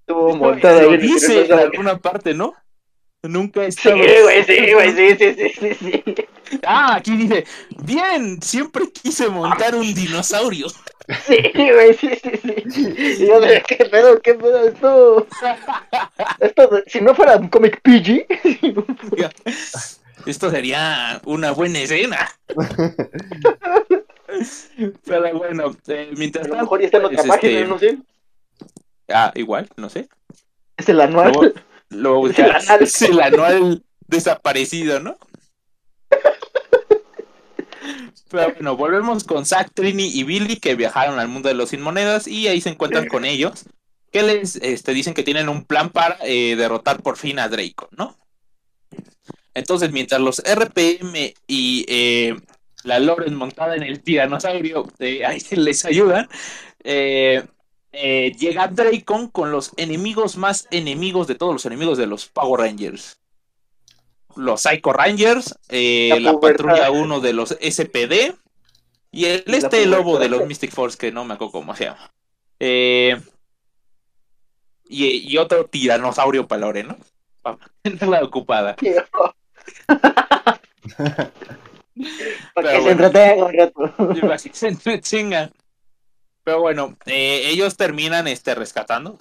Estuvo montada ahí Lo dice en alguna parte, ¿no? Nunca he Sí, güey, sí, güey, sí, sí, sí, sí, sí. Ah, aquí dice, bien, siempre quise montar un dinosaurio. Sí, güey, sí, sí, sí. Y yo de, ¿qué pedo, qué pedo? Esto, esto, si no fuera un cómic PG, Esto sería una buena escena. Pero bueno, eh, mientras a lo mejor ya está en otra pues, página, este, no sé. Ah, igual, no sé. Es el anual. Luego Es el anual. es el anual desaparecido, ¿no? Pero bueno, volvemos con Zack, Trini y Billy que viajaron al mundo de los sin monedas y ahí se encuentran con ellos que les este, dicen que tienen un plan para eh, derrotar por fin a Draco, ¿no? Entonces, mientras los RPM y eh, la Loren montada en el tiranosaurio eh, ahí les ayudan, eh, eh, llega Dracon con los enemigos más enemigos de todos los enemigos de los Power Rangers. Los Psycho Rangers, eh, La la, patrulla 1 de los SPD y el La este lobo de los Mystic Force que no me acuerdo cómo se llama. Eh, y, y otro tiranosaurio palore, ¿no? Para mantenerla ocupada. Para Pero que se bueno. entretenga un rato. Y así se entrechingan. Pero bueno, eh, ellos terminan este rescatando.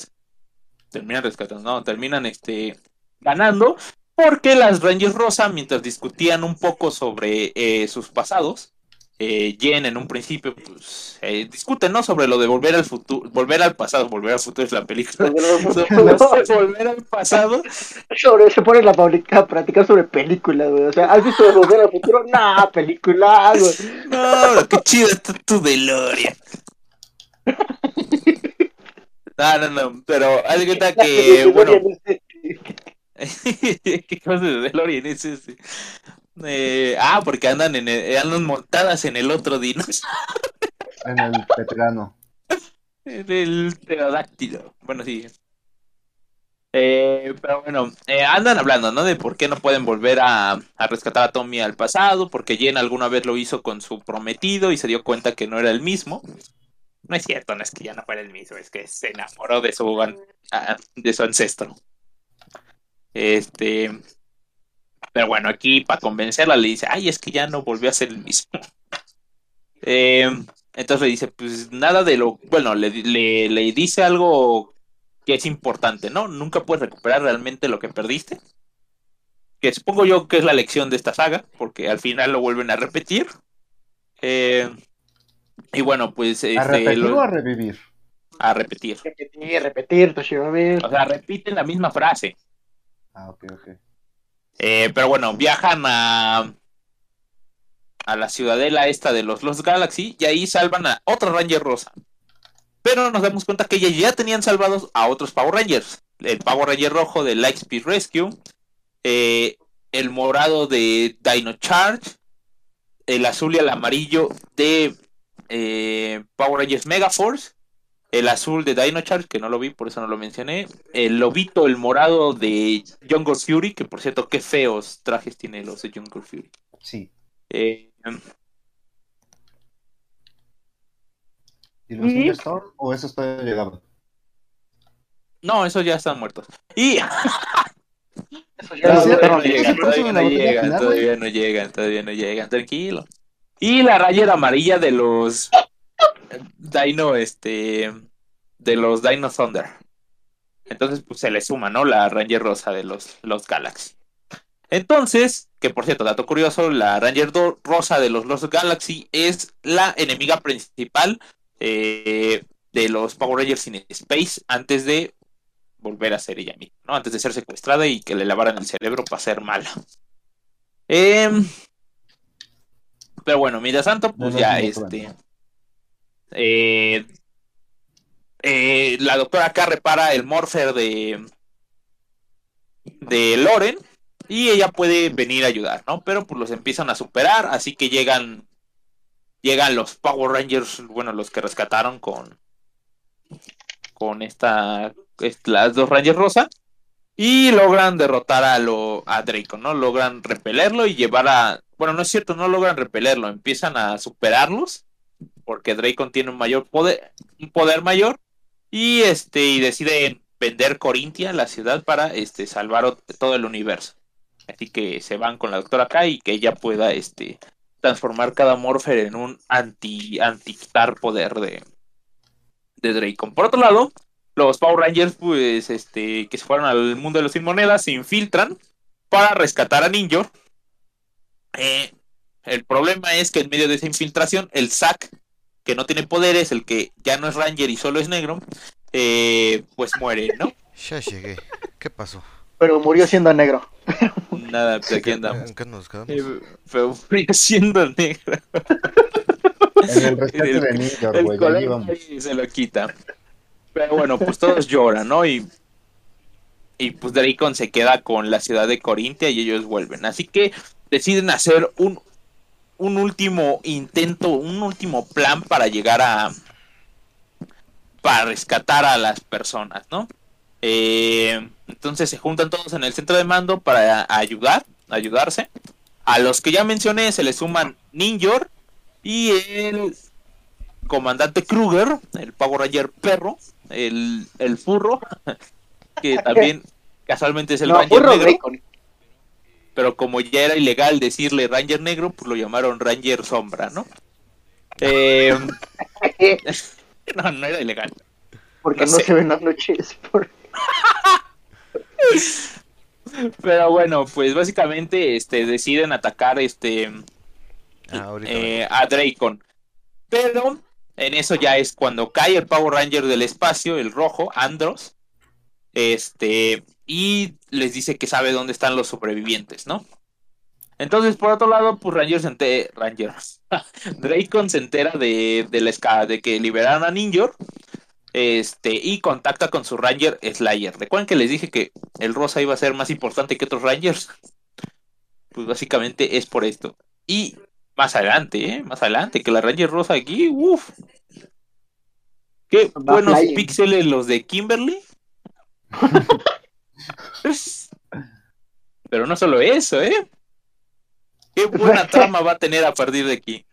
Terminan rescatando, no, terminan este ganando. Porque las Rangers Rosa, mientras discutían un poco sobre eh, sus pasados, eh, Jen en un principio, pues, eh, discuten, ¿no? Sobre lo de volver al futuro, volver al pasado, volver al futuro es la película. Volver al pasado, Sobre, se pone la a practicar sobre películas, güey. O sea, ¿has visto Volver al Futuro? Nah, película, güey. No, qué chido está tu DeLorean. No, no, no, pero haz de cuenta que, bueno, ¿qué cosa de DeLorean es ese? Eh, ah, porque andan en el- andan montadas en el otro dinosaurio, En el veterano. en el pterodáctilo. Bueno, sí. Eh, pero bueno, eh, andan hablando, ¿no? De por qué no pueden volver a, a rescatar a Tommy al pasado, porque Jen alguna vez lo hizo con su prometido y se dio cuenta que no era el mismo. No es cierto, no es que ya no fuera el mismo, es que se enamoró de su, de su ancestro. Este. Pero bueno, aquí para convencerla le dice, ay, es que ya no volvió a ser el mismo. Eh, entonces le dice, pues nada de lo. Bueno, le, le, le dice algo que es importante, ¿no? Nunca puedes recuperar realmente lo que perdiste. Que supongo yo que es la lección de esta saga, porque al final lo vuelven a repetir. Eh, y bueno, pues. ¿A este, repetir lo- o a revivir? a repetir. Repetir, repetir, Toshiro, a ver. O sea, repiten la misma frase. Ah, ok, ok. Eh, pero bueno, viajan a, a la ciudadela esta de los Lost Galaxy y ahí salvan a otra Ranger Rosa. Pero nos damos cuenta que ya tenían salvados a otros Power Rangers. El Power Ranger rojo de Lightspeed Rescue, eh, el morado de Dino Charge, el azul y el amarillo de eh, Power Rangers Megaforce, el azul de Dino Charge, que no lo vi, por eso no lo mencioné, el lobito, el morado de Jungle Fury, que por cierto, qué feos trajes tiene los de Jungle Fury. Sí. Eh, ¿Y los Storm? ¿O esos todavía llegaban? no, esos ya están muertos. Y Eso ya no llegan, todavía no llegan, todavía no llegan, todavía no llegan, tranquilo. Y la raya amarilla de los Dino, este, de los Dino Thunder. Entonces, pues se le suma, ¿no? La Ranger rosa de los, los Galaxy. Entonces, que por cierto, dato curioso, la Ranger rosa de los Lost Galaxy es la enemiga principal eh, de los Power Rangers in Space antes de volver a ser ella misma, ¿no? Antes de ser secuestrada y que le lavaran el cerebro para ser mala. Em, pero bueno, mientras tanto, pues no, ya no, no, este. Eh, eh, la doctora acá repara el morfer de de Loren y ella puede venir a ayudar, ¿no? Pero pues los empiezan a superar, así que llegan llegan los Power Rangers, bueno, los que rescataron con con esta las dos Rangers rosa y logran derrotar a lo a Draco, ¿no? Logran repelerlo y llevar a bueno, no es cierto, no logran repelerlo, empiezan a superarlos porque Dracon tiene un mayor poder, un poder mayor y este y deciden vender Corintia, la ciudad, para este salvar todo el universo. Así que se van con la doctora acá y que ella pueda este transformar cada Morpher en un anti anti poder de de Dracon. Por otro lado, los Power Rangers pues este que se fueron al mundo de los sin monedas se infiltran para rescatar a Ninja. Eh, el problema es que en medio de esa infiltración el Zack que no tiene poderes, el que ya no es Ranger y solo es negro, eh, pues muere, ¿no? Ya llegué. ¿Qué pasó? Pero murió siendo negro. Nada, pues aquí andamos. ¿En qué nos quedamos? Eh, pero murió siendo negro. En el rescate El- de güey, se lo quita. Pero bueno, pues todos lloran, ¿no? Y, y pues Dracon se queda con la ciudad de Corintia y ellos vuelven. Así que deciden hacer un, un último intento, un último plan para llegar a... para rescatar a las personas, ¿no? Eh, entonces se juntan todos en el centro de mando para ayudar, ayudarse. A los que ya mencioné se le suman Ninjor y el comandante Kruger, el Power Ranger perro, el, el furro, que también casualmente es el no, Ranger negro, bacon. Pero como ya era ilegal decirle Ranger negro, pues lo llamaron Ranger sombra, ¿no? Eh, no, no era ilegal. Porque No no, sé. se ven las noches. por- Pero bueno, pues básicamente este deciden atacar este Ah, eh, a Dracon. Pero en eso ya es cuando cae el Power Ranger del espacio, el rojo, Andros. Este, y les dice que sabe dónde están los sobrevivientes, ¿no? Entonces, por otro lado, pues Ranger se entera, Ranger, Dracon se entera de, de, la esca- de que liberaron a Ninja. Este, y contacta con su Ranger Slayer. Recuerden que les dije que el rosa iba a ser más importante que otros Rangers. Pues básicamente es por esto. Y más adelante, ¿eh? Más adelante, que la Ranger Rosa aquí, uff. Qué buenos píxeles los de Kimberly. Pero no solo eso, ¿eh? Qué buena trama va a tener a partir de aquí.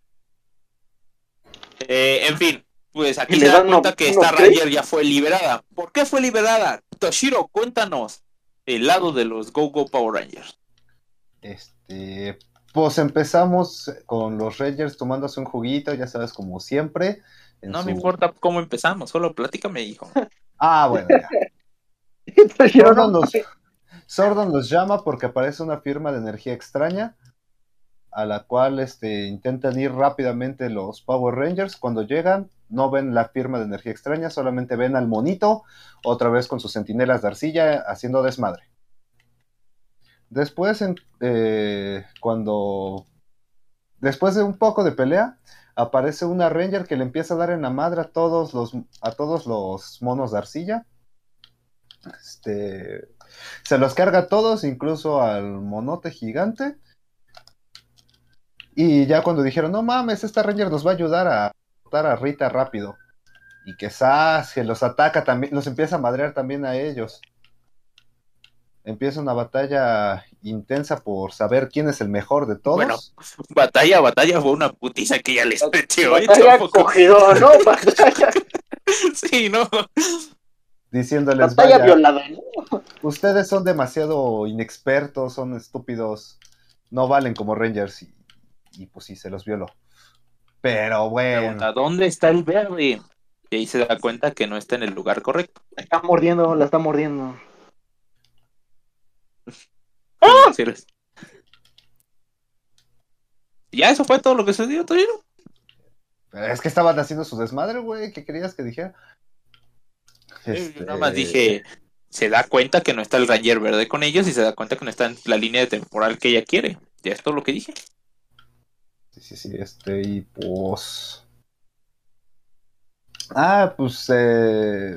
Eh, en fin, pues aquí se le da dan cuenta que esta Ranger ya fue liberada. ¿Por qué fue liberada? Toshiro, cuéntanos el lado de los Go Go Power Rangers. Este, pues empezamos con los Rangers tomándose un juguito, ya sabes, como siempre. No su- me importa cómo empezamos, solo platícame, hijo. Ah, bueno, ya. Sordon no- los, Sordon los llama porque aparece una firma de energía extraña a la cual este, intentan ir rápidamente los Power Rangers. Cuando llegan, no ven la firma de energía extraña, solamente ven al monito, otra vez con sus sentinelas de arcilla haciendo desmadre. Después, en- eh, cuando. Después de un poco de pelea, aparece una Ranger que le empieza a dar en la madre a todos los, a todos los monos de arcilla. Este, se los carga a todos, incluso al monote gigante. Y ya cuando dijeron, no mames, esta Ranger nos va a ayudar a matar a Rita rápido. Y que Sas, que los ataca también, los empieza a madrear también a ellos. Empieza una batalla intensa por saber quién es el mejor de todos. Bueno, Batalla, batalla fue una putiza que ya les metió. ¿eh? Batalla Tampoco- cogidón, ¿no? Batalla, Sí, no. Diciéndoles, batalla vaya, violada, ¿no? ustedes son demasiado inexpertos, son estúpidos, no valen como Rangers. Y, y pues sí, se los violó. Pero bueno. Pregunta, ¿dónde está el verde? Y ahí se da cuenta que no está en el lugar correcto. La está mordiendo, la está mordiendo. Sí, les- Ya, eso fue todo lo que sucedió, Torino. Es que estaban haciendo su desmadre, güey. ¿Qué querías que dijera? Yo nada más dije, se da cuenta que no está el Ranger verde con ellos y se da cuenta que no está en la línea de temporal que ella quiere. Ya es todo lo que dije. Sí, sí, sí, este, y pues. Ah, pues eh,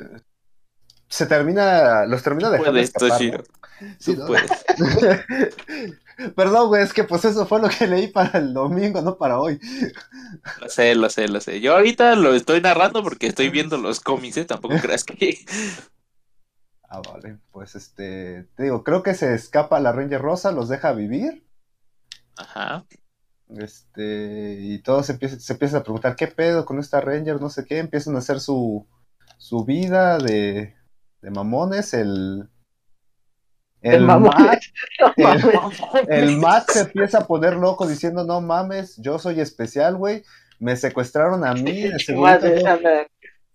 se termina, los termina dejando Puedes, escapar. ¿no? Sí. Perdón, güey, es que pues eso fue lo que leí para el domingo, no para hoy. Lo sé, lo sé, lo sé. Yo ahorita lo estoy narrando porque estoy viendo los cómics, ¿eh? Tampoco creas que... Ah, vale, pues este, te digo, creo que se escapa la Ranger Rosa, los deja vivir, Ajá. este, y todos se empiezan, se empiezan a preguntar qué pedo con esta Ranger, no sé qué, empiezan a hacer su, su vida de, de mamones, el, El. Matt, No el- el Matt se empieza a poner loco diciendo, no mames, yo soy especial, güey, me secuestraron a mí, de.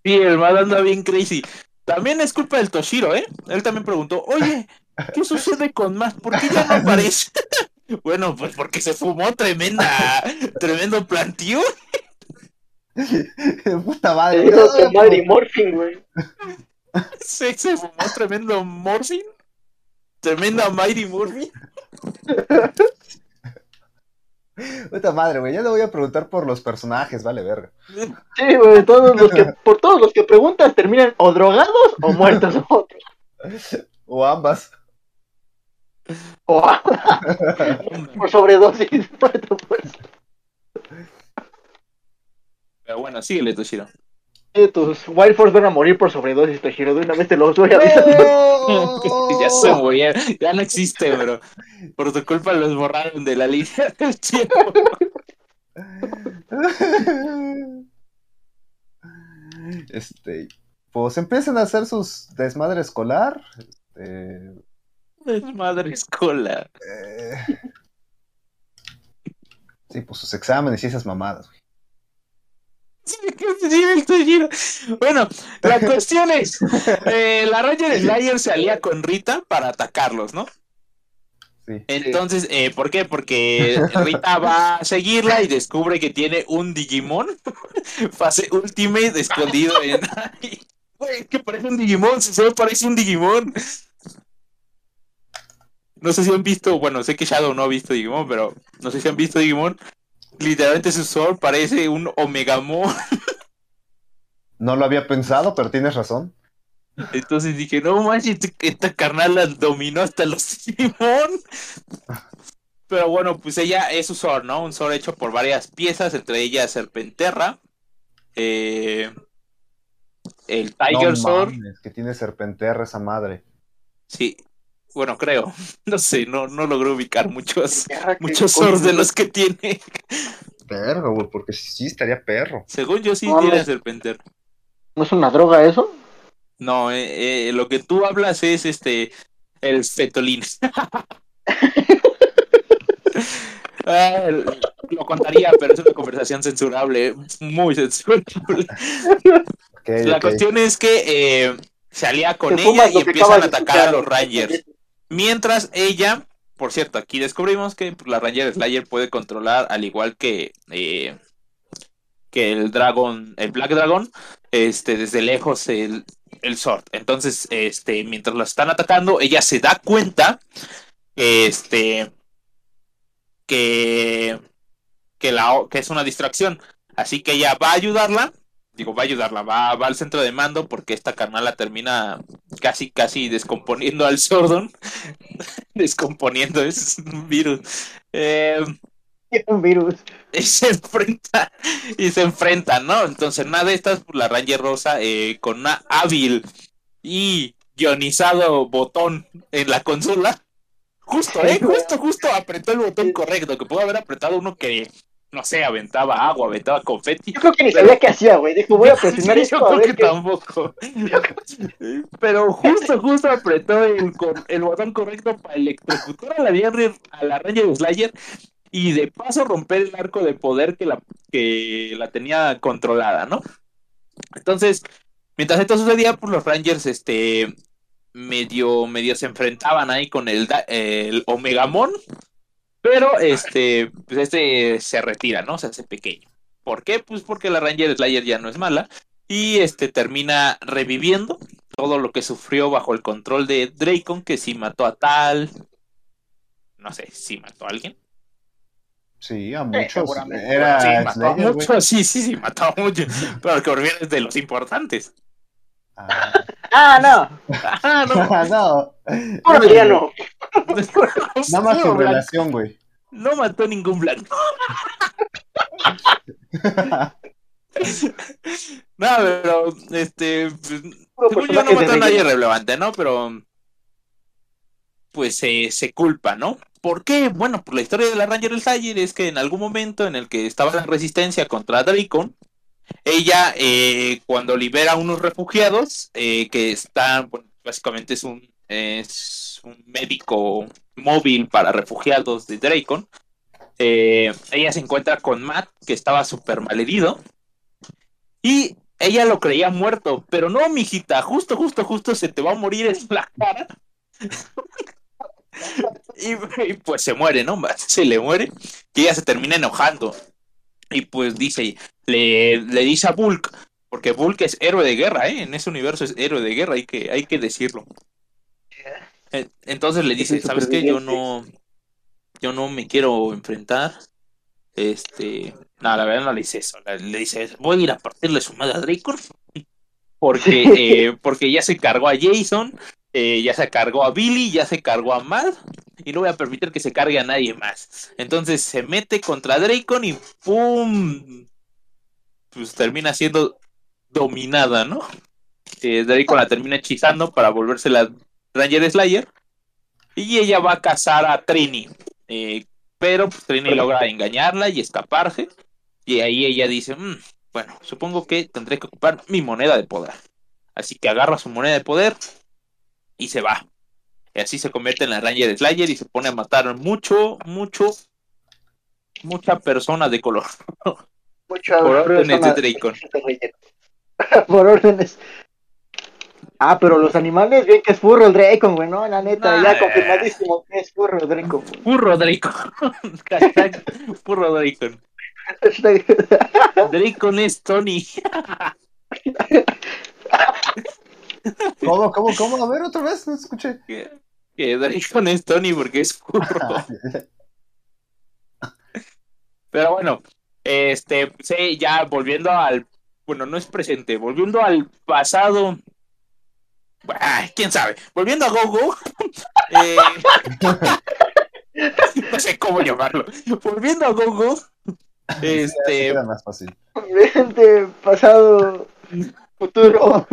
Sí, el mal anda bien crazy. También es culpa del Toshiro, ¿eh? Él también preguntó, oye, ¿qué sucede con Matt? ¿Por qué ya no aparece? bueno, pues porque se fumó tremenda, tremendo plantío. Puta madre. digo no, Madre Morphin, güey. Se, se fumó tremendo morphine. Tremenda Mighty Morphin. Puta madre, güey, ya le voy a preguntar por los personajes, vale, verga. Sí, güey, todos los que, por todos los que preguntas terminan o drogados o muertos. O, O ambas. o- por sobredosis. muerto, pues. Pero bueno, síguele, Toshiro. Tus Wild Force van a morir por sobredosis, te giro. De una vez te los voy avisando. ya se ya no existe, bro. Por tu culpa los borraron de la línea del tiempo. Este, pues empiezan a hacer sus desmadre escolar. Este, Madre escola. eh, sí, pues sus exámenes y esas mamadas, güey. Sí, que sí, el Toshiro. Bueno, la cuestión es, eh, la Ranger Slayer se alía con Rita para atacarlos, ¿no? Sí. Entonces, eh, ¿por qué? Porque Rita va a seguirla y descubre que tiene un Digimon, fase Ultimate, escondido en... Güey, que parece un Digimon, si se ve parece un Digimon. No sé si han visto, bueno, sé que Shadow no ha visto Digimon, pero no sé si han visto Digimon. Literalmente su Sword parece un Omegamon. No lo había pensado, pero tienes razón. Entonces dije, no manches, esta carnal la dominó hasta los Digimon. Pero bueno, pues ella es su Sword, ¿no? Un Sword hecho por varias piezas, entre ellas Serpenterra, eh, el Tiger no mames, que tiene serpenterra esa madre. sí, bueno, creo, no sé, no, no logró ubicar muchos, muchos los que tiene. Verga, güey, porque sí estaría perro. Según yo sí No, tiene mames. Serpenterra. ¿No es una droga eso? No, eh, eh, lo que tú hablas es este el fetolín. Ah, lo contaría, pero es una conversación censurable, muy censurable. La cuestión es que eh, se alía con ella y empiezan a atacar a los Rangers. Mientras ella, por cierto, aquí descubrimos que pues, la Ranger Slayer puede controlar, al igual que, eh, que el Dragon, el Black Dragon, este, desde lejos el, el Sword. Entonces, este, mientras la están atacando, ella se da cuenta, este, que, que, la, que es una distracción. Así que ella va a ayudarla. Digo, va a ayudarla, va, va al centro de mando porque esta carnal la termina casi, casi descomponiendo al Sordon. descomponiendo, es un virus. Eh, Un virus. y se enfrenta, y se enfrentan, ¿no? Entonces, nada de estas, pues, la Ranger Rosa eh, con una hábil y guionizado botón en la consola. Justo, ¿eh? Justo, justo apretó el botón correcto, que pudo haber apretado uno que, no sé, aventaba agua, aventaba confeti. Yo creo que ni sabía qué hacía, güey. Dijo, voy a presionar Sí, esto yo a creo ver que qué... tampoco. Pero justo, justo apretó el, botón correcto para electrocutar a la, Ranger- a la Ranger Slayer y de paso romper el arco de poder que la, que la tenía controlada, ¿no? Entonces, mientras esto sucedía, pues los Rangers, este, medio, medio se enfrentaban ahí con el, da- el Omegamon, pero este, pues este se retira, ¿no? Se hace pequeño. ¿Por qué? Pues porque la Ranger Slayer ya no es mala y este termina reviviendo todo lo que sufrió bajo el control de Dracon, que si mató a tal, no sé, si mató a alguien. Sí, a muchos. Era sí, mató a Slayer, muchos, sí, sí, sí, mató a muchos. Pero que olvides de los importantes. Ah, Ah, no. Ah, no. no. Puro villano. Nada más su No, relación, güey. No mató ningún blanco. No, pero, este, pues, según yo no mató a nadie relevante, ¿no? Pero, pues se se culpa, ¿no? ¿Por qué? Bueno, por la historia de la Ranger Slayer es que en algún momento en el que estaba la resistencia contra Dracon, ella, eh, cuando libera a unos refugiados, eh, que están, básicamente es un, es un médico móvil para refugiados de Dracon, eh, ella se encuentra con Matt, que estaba súper malherido, y ella lo creía muerto, pero no, mijita, justo, justo, justo se te va a morir en la cara. y, y, pues se muere, ¿no? Se le muere, y ella se termina enojando. Y pues dice, le, le dice a Bulk, porque Bulk es héroe de guerra, ¿eh? En ese universo es héroe de guerra, hay que, hay que decirlo. Entonces le dice, ¿sabes qué? Yo no, yo no me quiero enfrentar. Este, no, la verdad no le dice eso. Le, dice, voy a ir a partirle su madre a Dracon. Porque, eh, porque ya se cargó a Jason, eh, ya se cargó a Billy, ya se cargó a Matt. Y no voy a permitir que se cargue a nadie más. Entonces se mete contra Dracon y ¡pum! Pues termina siendo dominada, ¿no? Eh, Dracon la termina hechizando para volverse la Ranger Slayer. Y ella va a cazar a Trini. Eh, pero pues, Trini logra engañarla y escaparse. Y ahí ella dice, "Mm, bueno, supongo que tendré que ocupar mi moneda de poder. Así que agarra su moneda de poder y se va. Y así se convierte en la Ranger Slayer y se pone a matar mucho, mucho, mucha persona de color. Mucho Por órdenes de Dracon. Por órdenes. Ah, pero los animales, bien que es furro el Dracon, güey, no, la neta, Nah. ya confirmadísimo que es furro el Dracon. Purro Dracon. Purro Dracon. Dracon es Tony. ¿Cómo, cómo, cómo? A ver, otra vez, no escuché. Que que Dracon es Tony porque es furro. Pero bueno, este, sí, ya volviendo al, bueno, no es presente, volviendo al pasado, ay, quién sabe, volviendo a Gogo, eh, no sé cómo llamarlo, volviendo a Gogo, este, queda más fácil. Vente, pasado, futuro.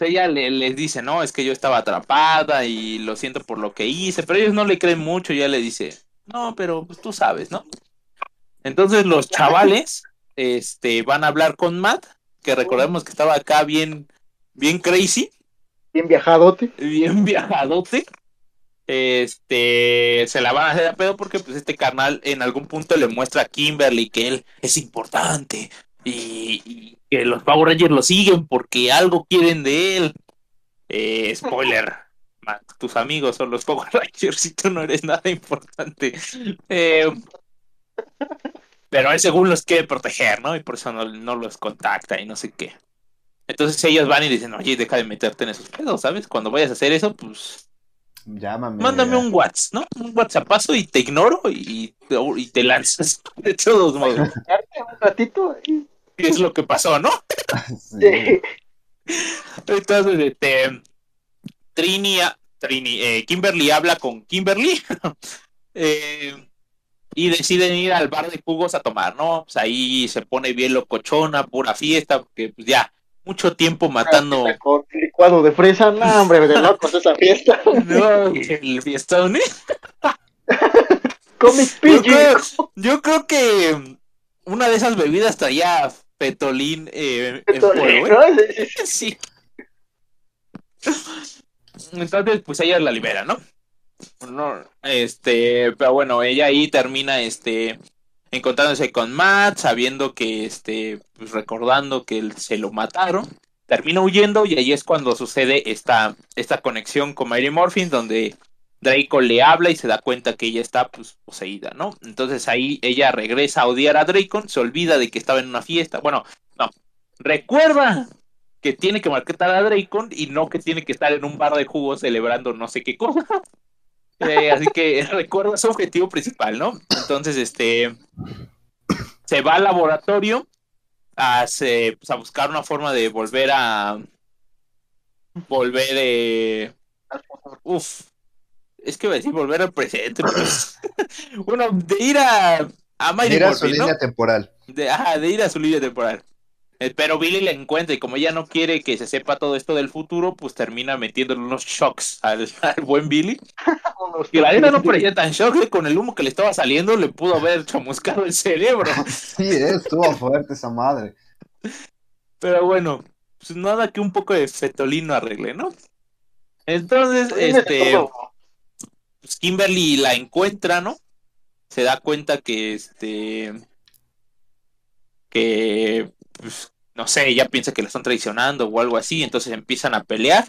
ella le- les dice, no, es que yo estaba atrapada y lo siento por lo que hice, pero ellos no le creen mucho, y ella le dice, no, pero pues, tú sabes, ¿no? Entonces los chavales, este, van a hablar con Matt, que recordemos que estaba acá bien, bien crazy, Bien viajadote. bien viajadote. Este, se la van a hacer a pedo porque pues este carnal en algún punto le muestra a Kimberly que él es importante y, y que los Power Rangers lo siguen porque algo quieren de él. Eh, spoiler, Matt, tus amigos son los Power Rangers y tú no eres nada importante. Eh, pero él según los quiere proteger, ¿no? Y por eso no, no los contacta y no sé qué. Entonces ellos van y dicen, oye, deja de meterte en esos pedos, ¿sabes? Cuando vayas a hacer eso, pues Llámame. mándame un WhatsApp, ¿no? Un WhatsAppazo y te ignoro y, y te lanzas. De todos modos, Un ratito. y- ¿qué es lo que pasó, no? Sí. Entonces, este, Trini eh, Kimberly habla con Kimberly eh, y deciden ir al bar de jugos a tomar, ¿no? Pues ahí se pone bien locochona, pura fiesta, porque pues ya, mucho tiempo matando. Con licuado de fresa, no, hombre, de locos esa fiesta. No, el fiestón, ¿eh? Comic Yo creo, yo creo que una de esas bebidas traía petolín eh, en polvo, ¿eh? Sí. Entonces, pues ella la libera, ¿no? No, este, pero bueno, ella ahí termina, este, encontrándose con Matt, sabiendo que, este, pues recordando que él- se lo mataron, termina huyendo y ahí es cuando sucede esta, esta conexión con Mary Morphin, donde Draco le habla y se da cuenta que ella está, pues, poseída, ¿no? Entonces ahí ella regresa a odiar a Dracon, se olvida de que estaba en una fiesta, bueno, no, recuerda que tiene que marcar a Dracon y no que tiene que estar en un bar de jugos celebrando no sé qué cosa. Eh, así que recuerda su objetivo principal, ¿no? Entonces, este se va al laboratorio a, se- pues, a buscar una forma de volver a volver eh, uf es que iba a decir volver al presente pues. bueno de ir a a Mighty Mira su Morphin, ¿no? línea temporal. de, ajá, de ir a su línea temporal pero Billy le encuentra y como ella no quiere que se sepa todo esto del futuro pues termina metiéndole unos shocks al, al buen Billy y la neta no parecía tan shock eh, con el humo que le estaba saliendo le pudo haber chamuscado el cerebro Sí, eh, estuvo fuerte esa madre. Pero bueno, pues nada que un poco de fetolino arregle, ¿no? Entonces, este, pues Kimberly la encuentra, ¿no? Se da cuenta que, este, que, pues, no sé, ella piensa que la están traicionando o algo así, entonces empiezan a pelear.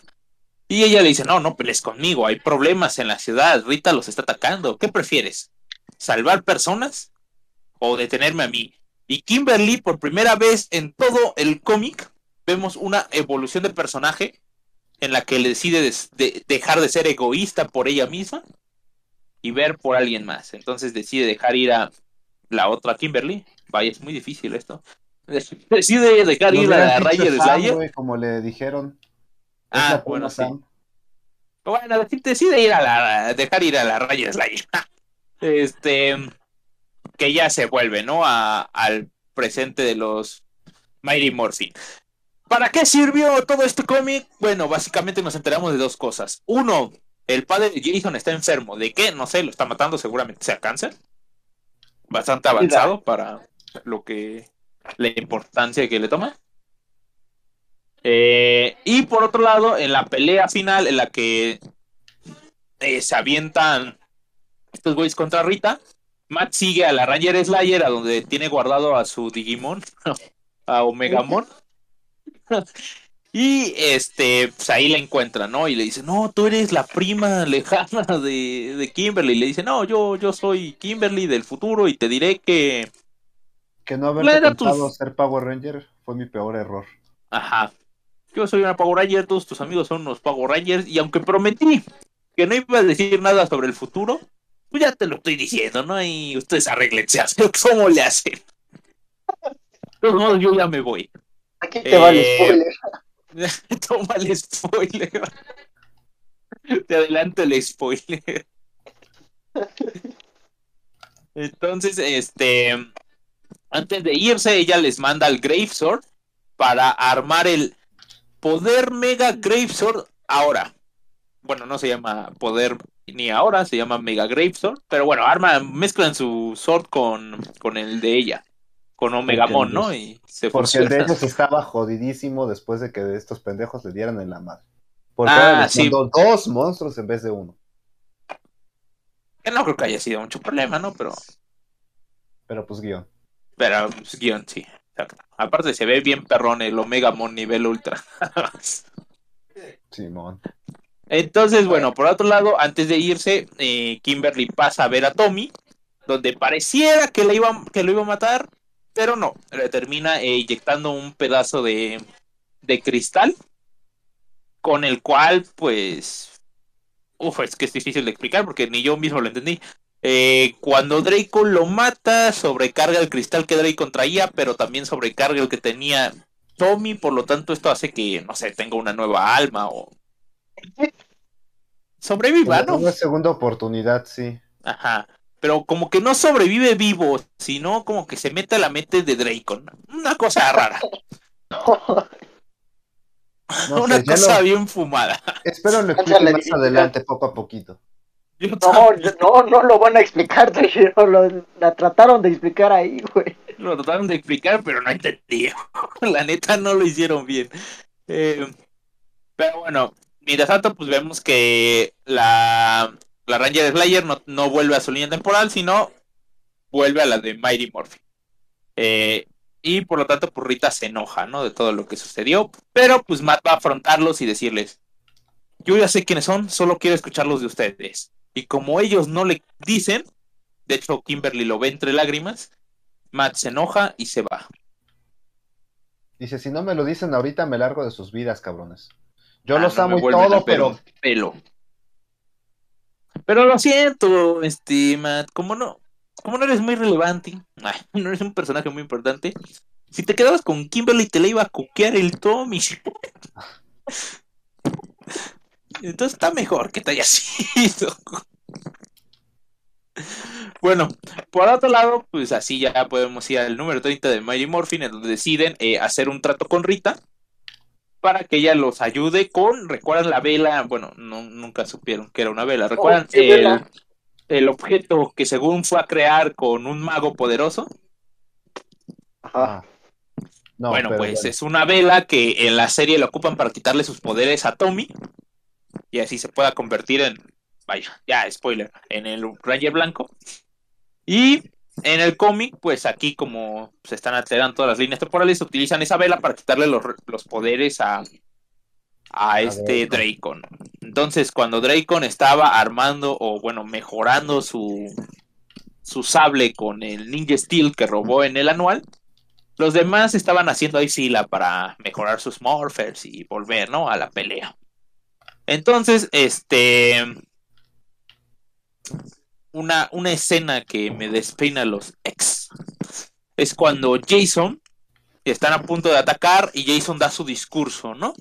Y ella le dice, no, no pelees conmigo, hay problemas en la ciudad, Rita los está atacando, ¿qué prefieres? ¿Salvar personas o detenerme a mí? Y Kimberly, por primera vez en todo el cómic, vemos una evolución de personaje en la que le decide dejar de ser egoísta por ella misma y ver por alguien más. Entonces decide dejar ir a la otra Kimberly. Vaya, es muy difícil esto. Decide dejar ir a Ranger Sam, Slayer. como le dijeron. Ah, bueno, sí. Sam. Bueno, decide ir a la, dejar ir a la Ranger Slayer. Este, que ya se vuelve, ¿no? A- al presente de los Mighty Morphin. ¿Para qué sirvió todo este cómic? Bueno, básicamente nos enteramos de dos cosas. Uno, el padre de Jason está enfermo. ¿De qué? No sé, lo está matando, seguramente sea cáncer. Bastante avanzado para lo que la importancia que le toma. Eh, y por otro lado, en la pelea final, en la que eh, se avientan estos güeyes contra Rita, Matt sigue a la Ranger Slayer, a donde tiene guardado a su Digimon, a Omegamon. Y este, pues ahí la encuentra, ¿no? Y le dice, no, tú eres la prima lejana de, de Kimberly. Y le dice, no, yo, yo soy Kimberly del futuro y te diré que. Que no tus- contado ser Power Ranger fue mi peor error. Ajá. Yo soy una Power Ranger, todos tus amigos son unos Power Rangers. Y aunque prometí que no iba a decir nada sobre el futuro, pues ya te lo estoy diciendo, ¿no? Y ustedes arreglense cómo le hacen. De todos modos, yo ya me voy. Aquí te va el Eh, spoiler. Toma el spoiler. Te adelanto el spoiler. Entonces, este. Antes de irse, ella les manda al Gravesword para armar el Poder Mega Gravesword ahora. Bueno, no se llama Poder ni ahora, se llama Mega Gravesword. Pero bueno, arma, mezclan su sword con, con el de ella. Con Omegamon, ¿no? Y se Porque el de ellos estaba jodidísimo después de que estos pendejos le dieran en la madre. Porque Ah, ahora les sí. mandó dos monstruos en vez de uno. Que no creo que haya sido mucho problema, ¿no? Pero, Pero pues guion. Pero pues, guion, sí. exacto. Aparte se ve bien perrón el Omega Mon nivel ultra. Simón. Entonces, bueno, por otro lado, antes de irse, eh, Kimberly pasa a ver a Tommy, donde pareciera que, le iba, que lo iba a matar, pero no, le termina eh, inyectando un pedazo de, de cristal, con el cual, pues, uf, es que es difícil de explicar porque ni yo mismo lo entendí. Eh, cuando Draco lo mata, sobrecarga el cristal que Draco traía, pero también sobrecarga el que tenía Tommy, por lo tanto esto hace que, no sé, tenga una nueva alma o... Sobreviva, ¿no? Una segunda oportunidad, sí. Ajá. Pero como que no sobrevive vivo, sino como que se mete a la mente de Draco. Una cosa rara. No una sé, ya cosa lo- bien fumada. Espero lo explique la más adelante, poco a poquito. No, no, no lo van a explicar, Toshiro. Lo, la trataron de explicar ahí, güey. lo trataron de explicar, pero no entendí. La neta no lo hicieron bien. Eh, pero bueno, mientras tanto, pues vemos que la, la Ranger Slayer no, no vuelve a su línea temporal, sino vuelve a la de Mighty Morphin. Eh, y por lo tanto, pues Rita se enoja, ¿no? De todo lo que sucedió. Pero pues Matt va a afrontarlos y decirles, yo ya sé quiénes son, solo quiero escucharlos de ustedes. Y como ellos no le dicen, de hecho Kimberly lo ve entre lágrimas, Matt se enoja y se va. Dice, si no me lo dicen ahorita, me largo de sus vidas, cabrones. Yo Ah, los no amo y todo, pero pelo. Pero lo siento, este, Matt, como no, como no eres muy relevante, no eres un personaje muy importante, si te quedabas con Kimberly te la iba a cuquear el Tommy. Entonces está mejor que te hayas ido. Bueno, por otro lado, pues así ya podemos ir al número 30 de Mighty Morphin, en donde deciden eh, hacer un trato con Rita para que ella los ayude con, ¿recuerdan la vela? Bueno, no, nunca supieron que era una vela. ¿Recuerdan qué el, vela? el objeto que según fue a crear con un mago poderoso? Ajá. Ah. No, bueno, pero pues es una vela que en la serie la ocupan para quitarle sus poderes a Tommy y así se pueda convertir en, vaya, ya spoiler, en el Ranger Blanco. Y en el cómic, pues aquí como se están alterando todas las líneas temporales, utilizan esa vela para quitarle los, los poderes a, a este Dracon. Entonces, cuando Dracon estaba armando o bueno, mejorando su, su sable con el Ninja Steel que robó en el anual, los demás estaban haciendo ahí fila para mejorar sus morphers y volver, ¿no? A la pelea. Entonces, este. Una, una escena que me despeina los ex es cuando Jason están a punto de atacar y Jason da su discurso, ¿no?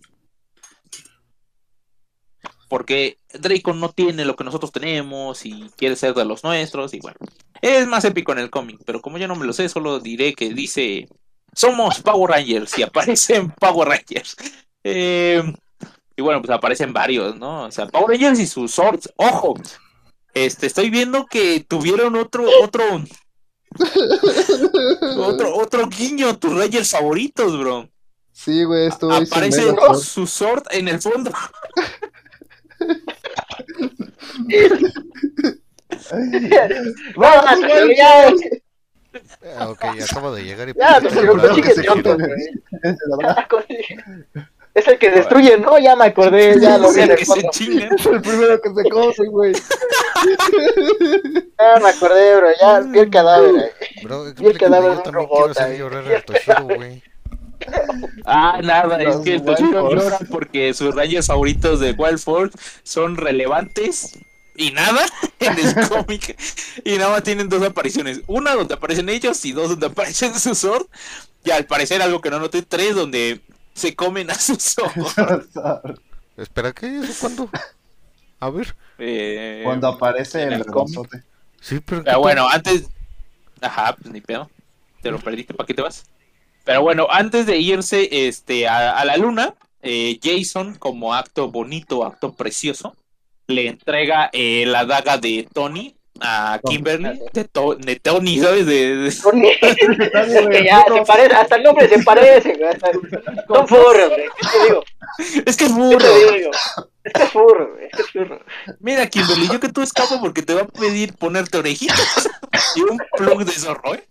Porque Draco no tiene lo que nosotros tenemos y quiere ser de los nuestros y bueno. Es más épico en el cómic, pero como yo no me lo sé, solo diré que dice somos Power Rangers y aparecen Power Rangers. Eh, y bueno, pues aparecen varios, ¿no? O sea, Power Rangers y sus swords. Ojo, este, estoy viendo que tuvieron otro, otro, otro, otro guiño a tus Rangers favoritos, bro. Sí, güey, esto es Aparece mega- su sword en el fondo. Vamos, güey, ya, Ah, ok, acabo de llegar y... ya, pues, no, Es el que destruye, ¿no? Ya me acordé, ya lo vi el que se. Es el primero que se cose, güey. Ya me acordé, bro, ya vi el cadáver. Bro, Y el cadáver yo de un también robot quiero hacer ahí. llorar a Toshiro, güey. Ah, nada, es que el Toshiro llora porque sus rayos favoritos de Wild Force son relevantes y nada en el cómic. Y nada más tienen dos apariciones. Una donde aparecen ellos y dos donde aparecen su sword. Y al parecer algo que no noté, tres donde se comen a su sword. Espera, ¿qué? ¿Eso cuándo? A ver. Eh, Cuando aparece en el el cómic. dragonzote. Sí, pero... Pero bueno, antes. Ajá, pues ni pedo. Te lo perdiste, ¿para qué te vas? Pero bueno, antes de irse este, a, a la luna, eh, Jason, como acto bonito, acto precioso, le entrega eh, la daga de Tony a Kimberly. De, To- de Tony, ¿sabes? De, de- Que ya se parece, hasta el nombre se parece, Son furros, güey. ¿Qué te digo? Es que es ¿Qué burro. te digo? Es que es güey. Es que es furro. Mira, Kimberly, yo que tú escapo porque te va a pedir ponerte orejitas y un plug de zorro, ¿eh?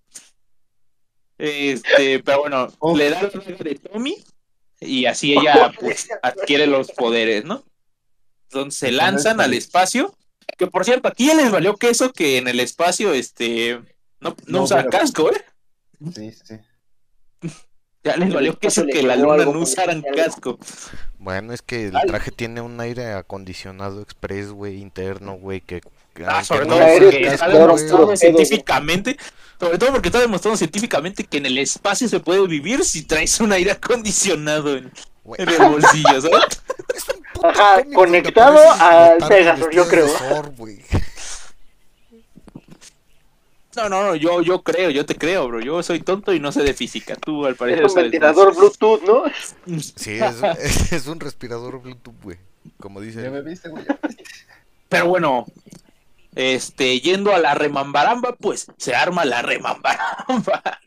Este, pero bueno, Uf. le da la daga de Tommy y así ella pues adquiere los poderes, ¿no? Entonces se lanzan al espacio, que por cierto, aquí ya les valió queso que en el espacio, este, no, no, No, usa pero- casco, ¿eh? Sí, sí. Ya les valió queso que la luna no usaran casco. Bueno, es que el traje tiene un aire acondicionado express, güey, interno, güey, que... Ah, sobre todo porque está demostrado científicamente, sobre todo porque está demostrado científicamente que en el espacio se puede vivir si traes un aire acondicionado en, en el bolsillo, ¿sabes? Ajá, conectado al Pegasus, yo creo. No, no, no, yo, yo creo, yo te creo, bro. Yo soy tonto y no sé de física. Tú al parecer Es un ventilador Bluetooth, ¿no? Sí, es, es un respirador Bluetooth, güey. Como dice. Ya me viste, güey. Pero bueno, este, yendo a la remambaramba, pues se arma la remambaramba.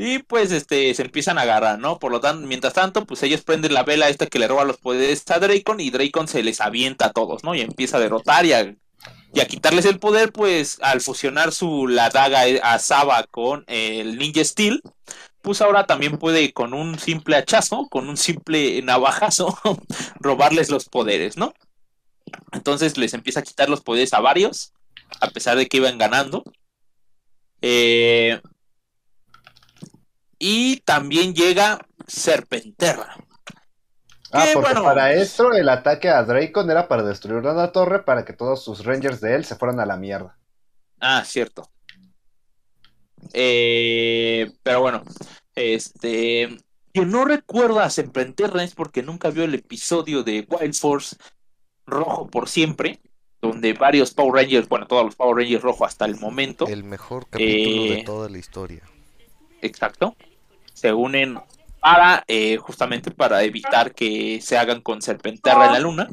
Y pues este se empiezan a agarrar, ¿no? Por lo tanto, mientras tanto, pues ellos prenden la vela esta que le roba los poderes a Dracon y Dracon se les avienta a todos, ¿no? Y empieza a derrotar y a, y a quitarles el poder, pues al fusionar su la daga a Saba con el Ninja Steel, pues ahora también puede con un simple hachazo, con un simple navajazo, robarles los poderes, ¿no? Entonces les empieza a quitar los poderes a varios, a pesar de que iban ganando. Eh, y también llega Serpenterra. Ah, Que, porque bueno, para esto el ataque a Dracon era para destruir una torre para que todos sus Rangers de él se fueran a la mierda. Ah, cierto. Eh, pero bueno, este. Que no recuerda a Serpenterra porque nunca vio el episodio de Wild Force rojo por siempre, donde varios Power Rangers, bueno, todos los Power Rangers rojo hasta el momento, El mejor capítulo Eh, de toda la historia. exacto, se unen para eh, justamente para evitar que se hagan con Serpenterra en la luna.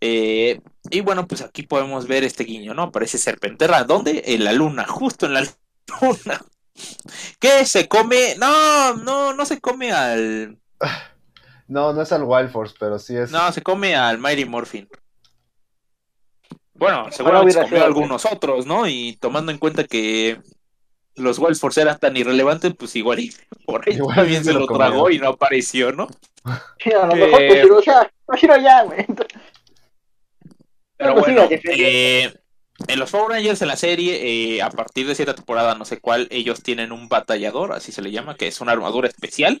Eh, y bueno, pues aquí podemos ver este guiño, ¿no? Aparece Serpenterra, ¿dónde? En la luna, justo en la luna. ¿Qué se come? No, no, no se come al. No, no es al Wild Force, pero sí es. No, se come al Mighty Morphin. Bueno, seguramente se comió algunos otros, ¿no? Y tomando en cuenta que los Wild Force eran tan irrelevantes, pues igual y por ahí Igual también se lo comió. tragó y no apareció, ¿no? Sí, a lo mejor Eh, pues Hiroshima, Hiroshima ya, güey. Pero Pues bueno, eh, en los Power Rangers en la serie, eh, a partir de cierta temporada, no sé cuál, ellos tienen un batallador, así se le llama, que es una armadura especial,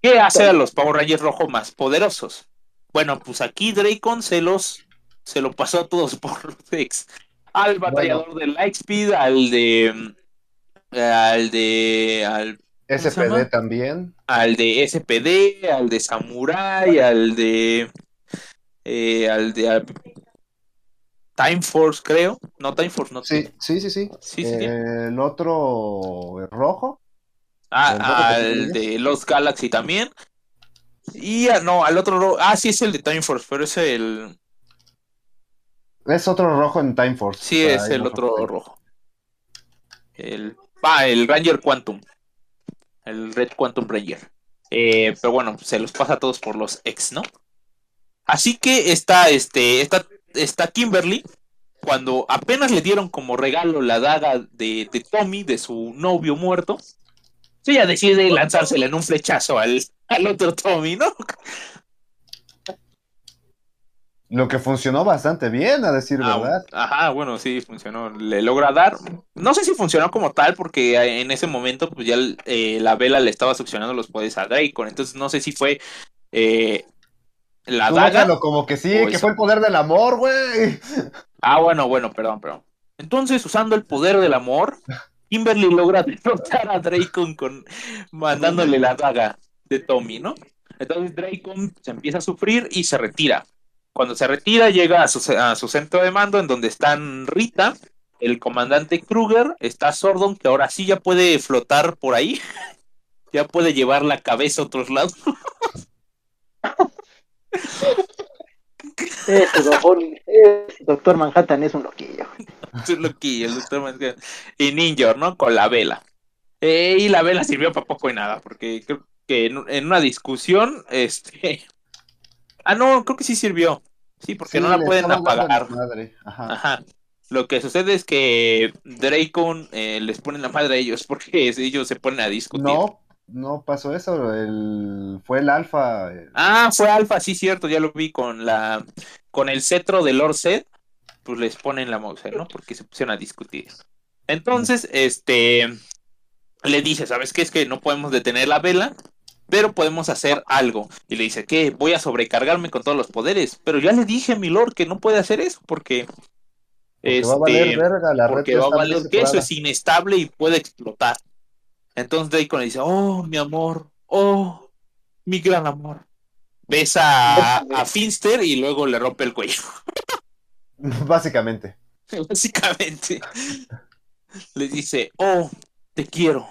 que hace a los Power Rangers rojos más poderosos. Bueno, pues aquí Dracon se los se lo pasó a todos por los ex. Al batallador de Lightspeed, al de al de al, SPD también. al de SPD, al de Samurai, al de eh, al de al- Time Force, creo. No, Time Force, no. Sí, sí, sí, sí. Sí, sí, sí. Eh, el otro rojo. Ah, ¿el rojo al de Lost Galaxy también. Y ah, no, al otro. ro- Ah, sí, es el de Time Force, pero es el. Es otro rojo en Time Force. Sí, es el otro recuerdo. rojo. El. Ah, el Ranger Quantum. El Red Quantum Ranger. Eh, pero bueno, se los pasa a todos por los ex, ¿no? Así que está, este, está, está Kimberly. Cuando apenas le dieron como regalo la daga de, de Tommy, de su novio muerto, ella decide lanzársela en un flechazo al, al otro Tommy, ¿no? Lo que funcionó bastante bien, a decir Ah, verdad. Ajá, bueno, sí, funcionó. Le logra dar. No sé si funcionó como tal, porque en ese momento, pues ya eh, la vela le estaba succionando los poderes a Dracon. Entonces no sé si fue eh, la Tú daga. déjalo como que sí, que eso. fue el poder del amor, güey. Ah, bueno, bueno, perdón, perdón. Entonces, usando el poder del amor, Kimberly logra derrotar a Dracon con mandándole la daga de Tommy, ¿no? Entonces Dracon se empieza a sufrir y se retira. Cuando se retira, llega a su, a su centro de mando, en donde están Rita, el comandante Kruger, está Sordon, que ahora sí ya puede flotar por ahí. Ya puede llevar la cabeza a otros lados. Ese doctor, Manhattan es un loquillo. Es lo que el doctor Manhattan. Y Ninja, ¿no? Con la vela. Eh, y la vela sirvió para poco y nada, porque creo que en, en una discusión, este... Ah, no, creo que sí sirvió. Sí, porque Sí, no la pueden apagar. madre. Ajá. Ajá. Lo que sucede es que Dracon eh, les pone la madre a ellos porque ellos se ponen a discutir. No, no pasó eso. El... Fue el alfa. eh, Ah, fue Alfa, sí, cierto, ya lo vi con la con el cetro de Lord Zed, pues les ponen la Mauser, ¿no? Porque se pusieron a discutir. Entonces, este le dice, ¿sabes qué? Es que no podemos detener la vela, pero podemos hacer algo. Y le dice, ¿qué? Voy a sobrecargarme con todos los poderes. Pero ya le dije a mi Lord que no puede hacer eso porque porque va a valer este, verga la porque va a valer que eso es inestable y puede explotar. Entonces Dracon le dice, oh, mi amor, oh, mi gran amor. Besa a, a Finster y luego le rompe el cuello. Básicamente. Básicamente. Le dice, oh, te quiero,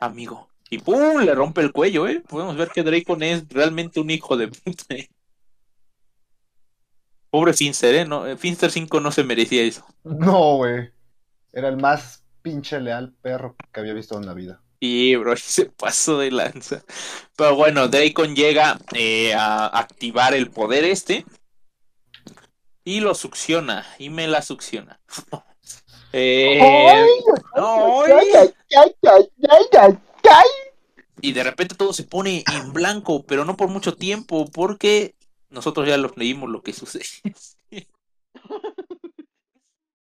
amigo. Y pum, le rompe el cuello, ¿eh? Podemos ver que Dracon es realmente un hijo de puta. ¿eh? Pobre Finster, ¿eh? No, eh, Finster 5 no se merecía eso. No, güey. Era el más pinche leal perro que había visto en la vida. Y bro, se pasó de lanza. Pero bueno, Dracon llega eh, a activar el poder este. Y lo succiona. Y me la succiona. Eh, ¡Ay! no, ¡Ay, ay, ay, ay, ay, y de repente todo se pone en blanco, pero no por mucho tiempo, porque nosotros ya los leímos lo que sucede.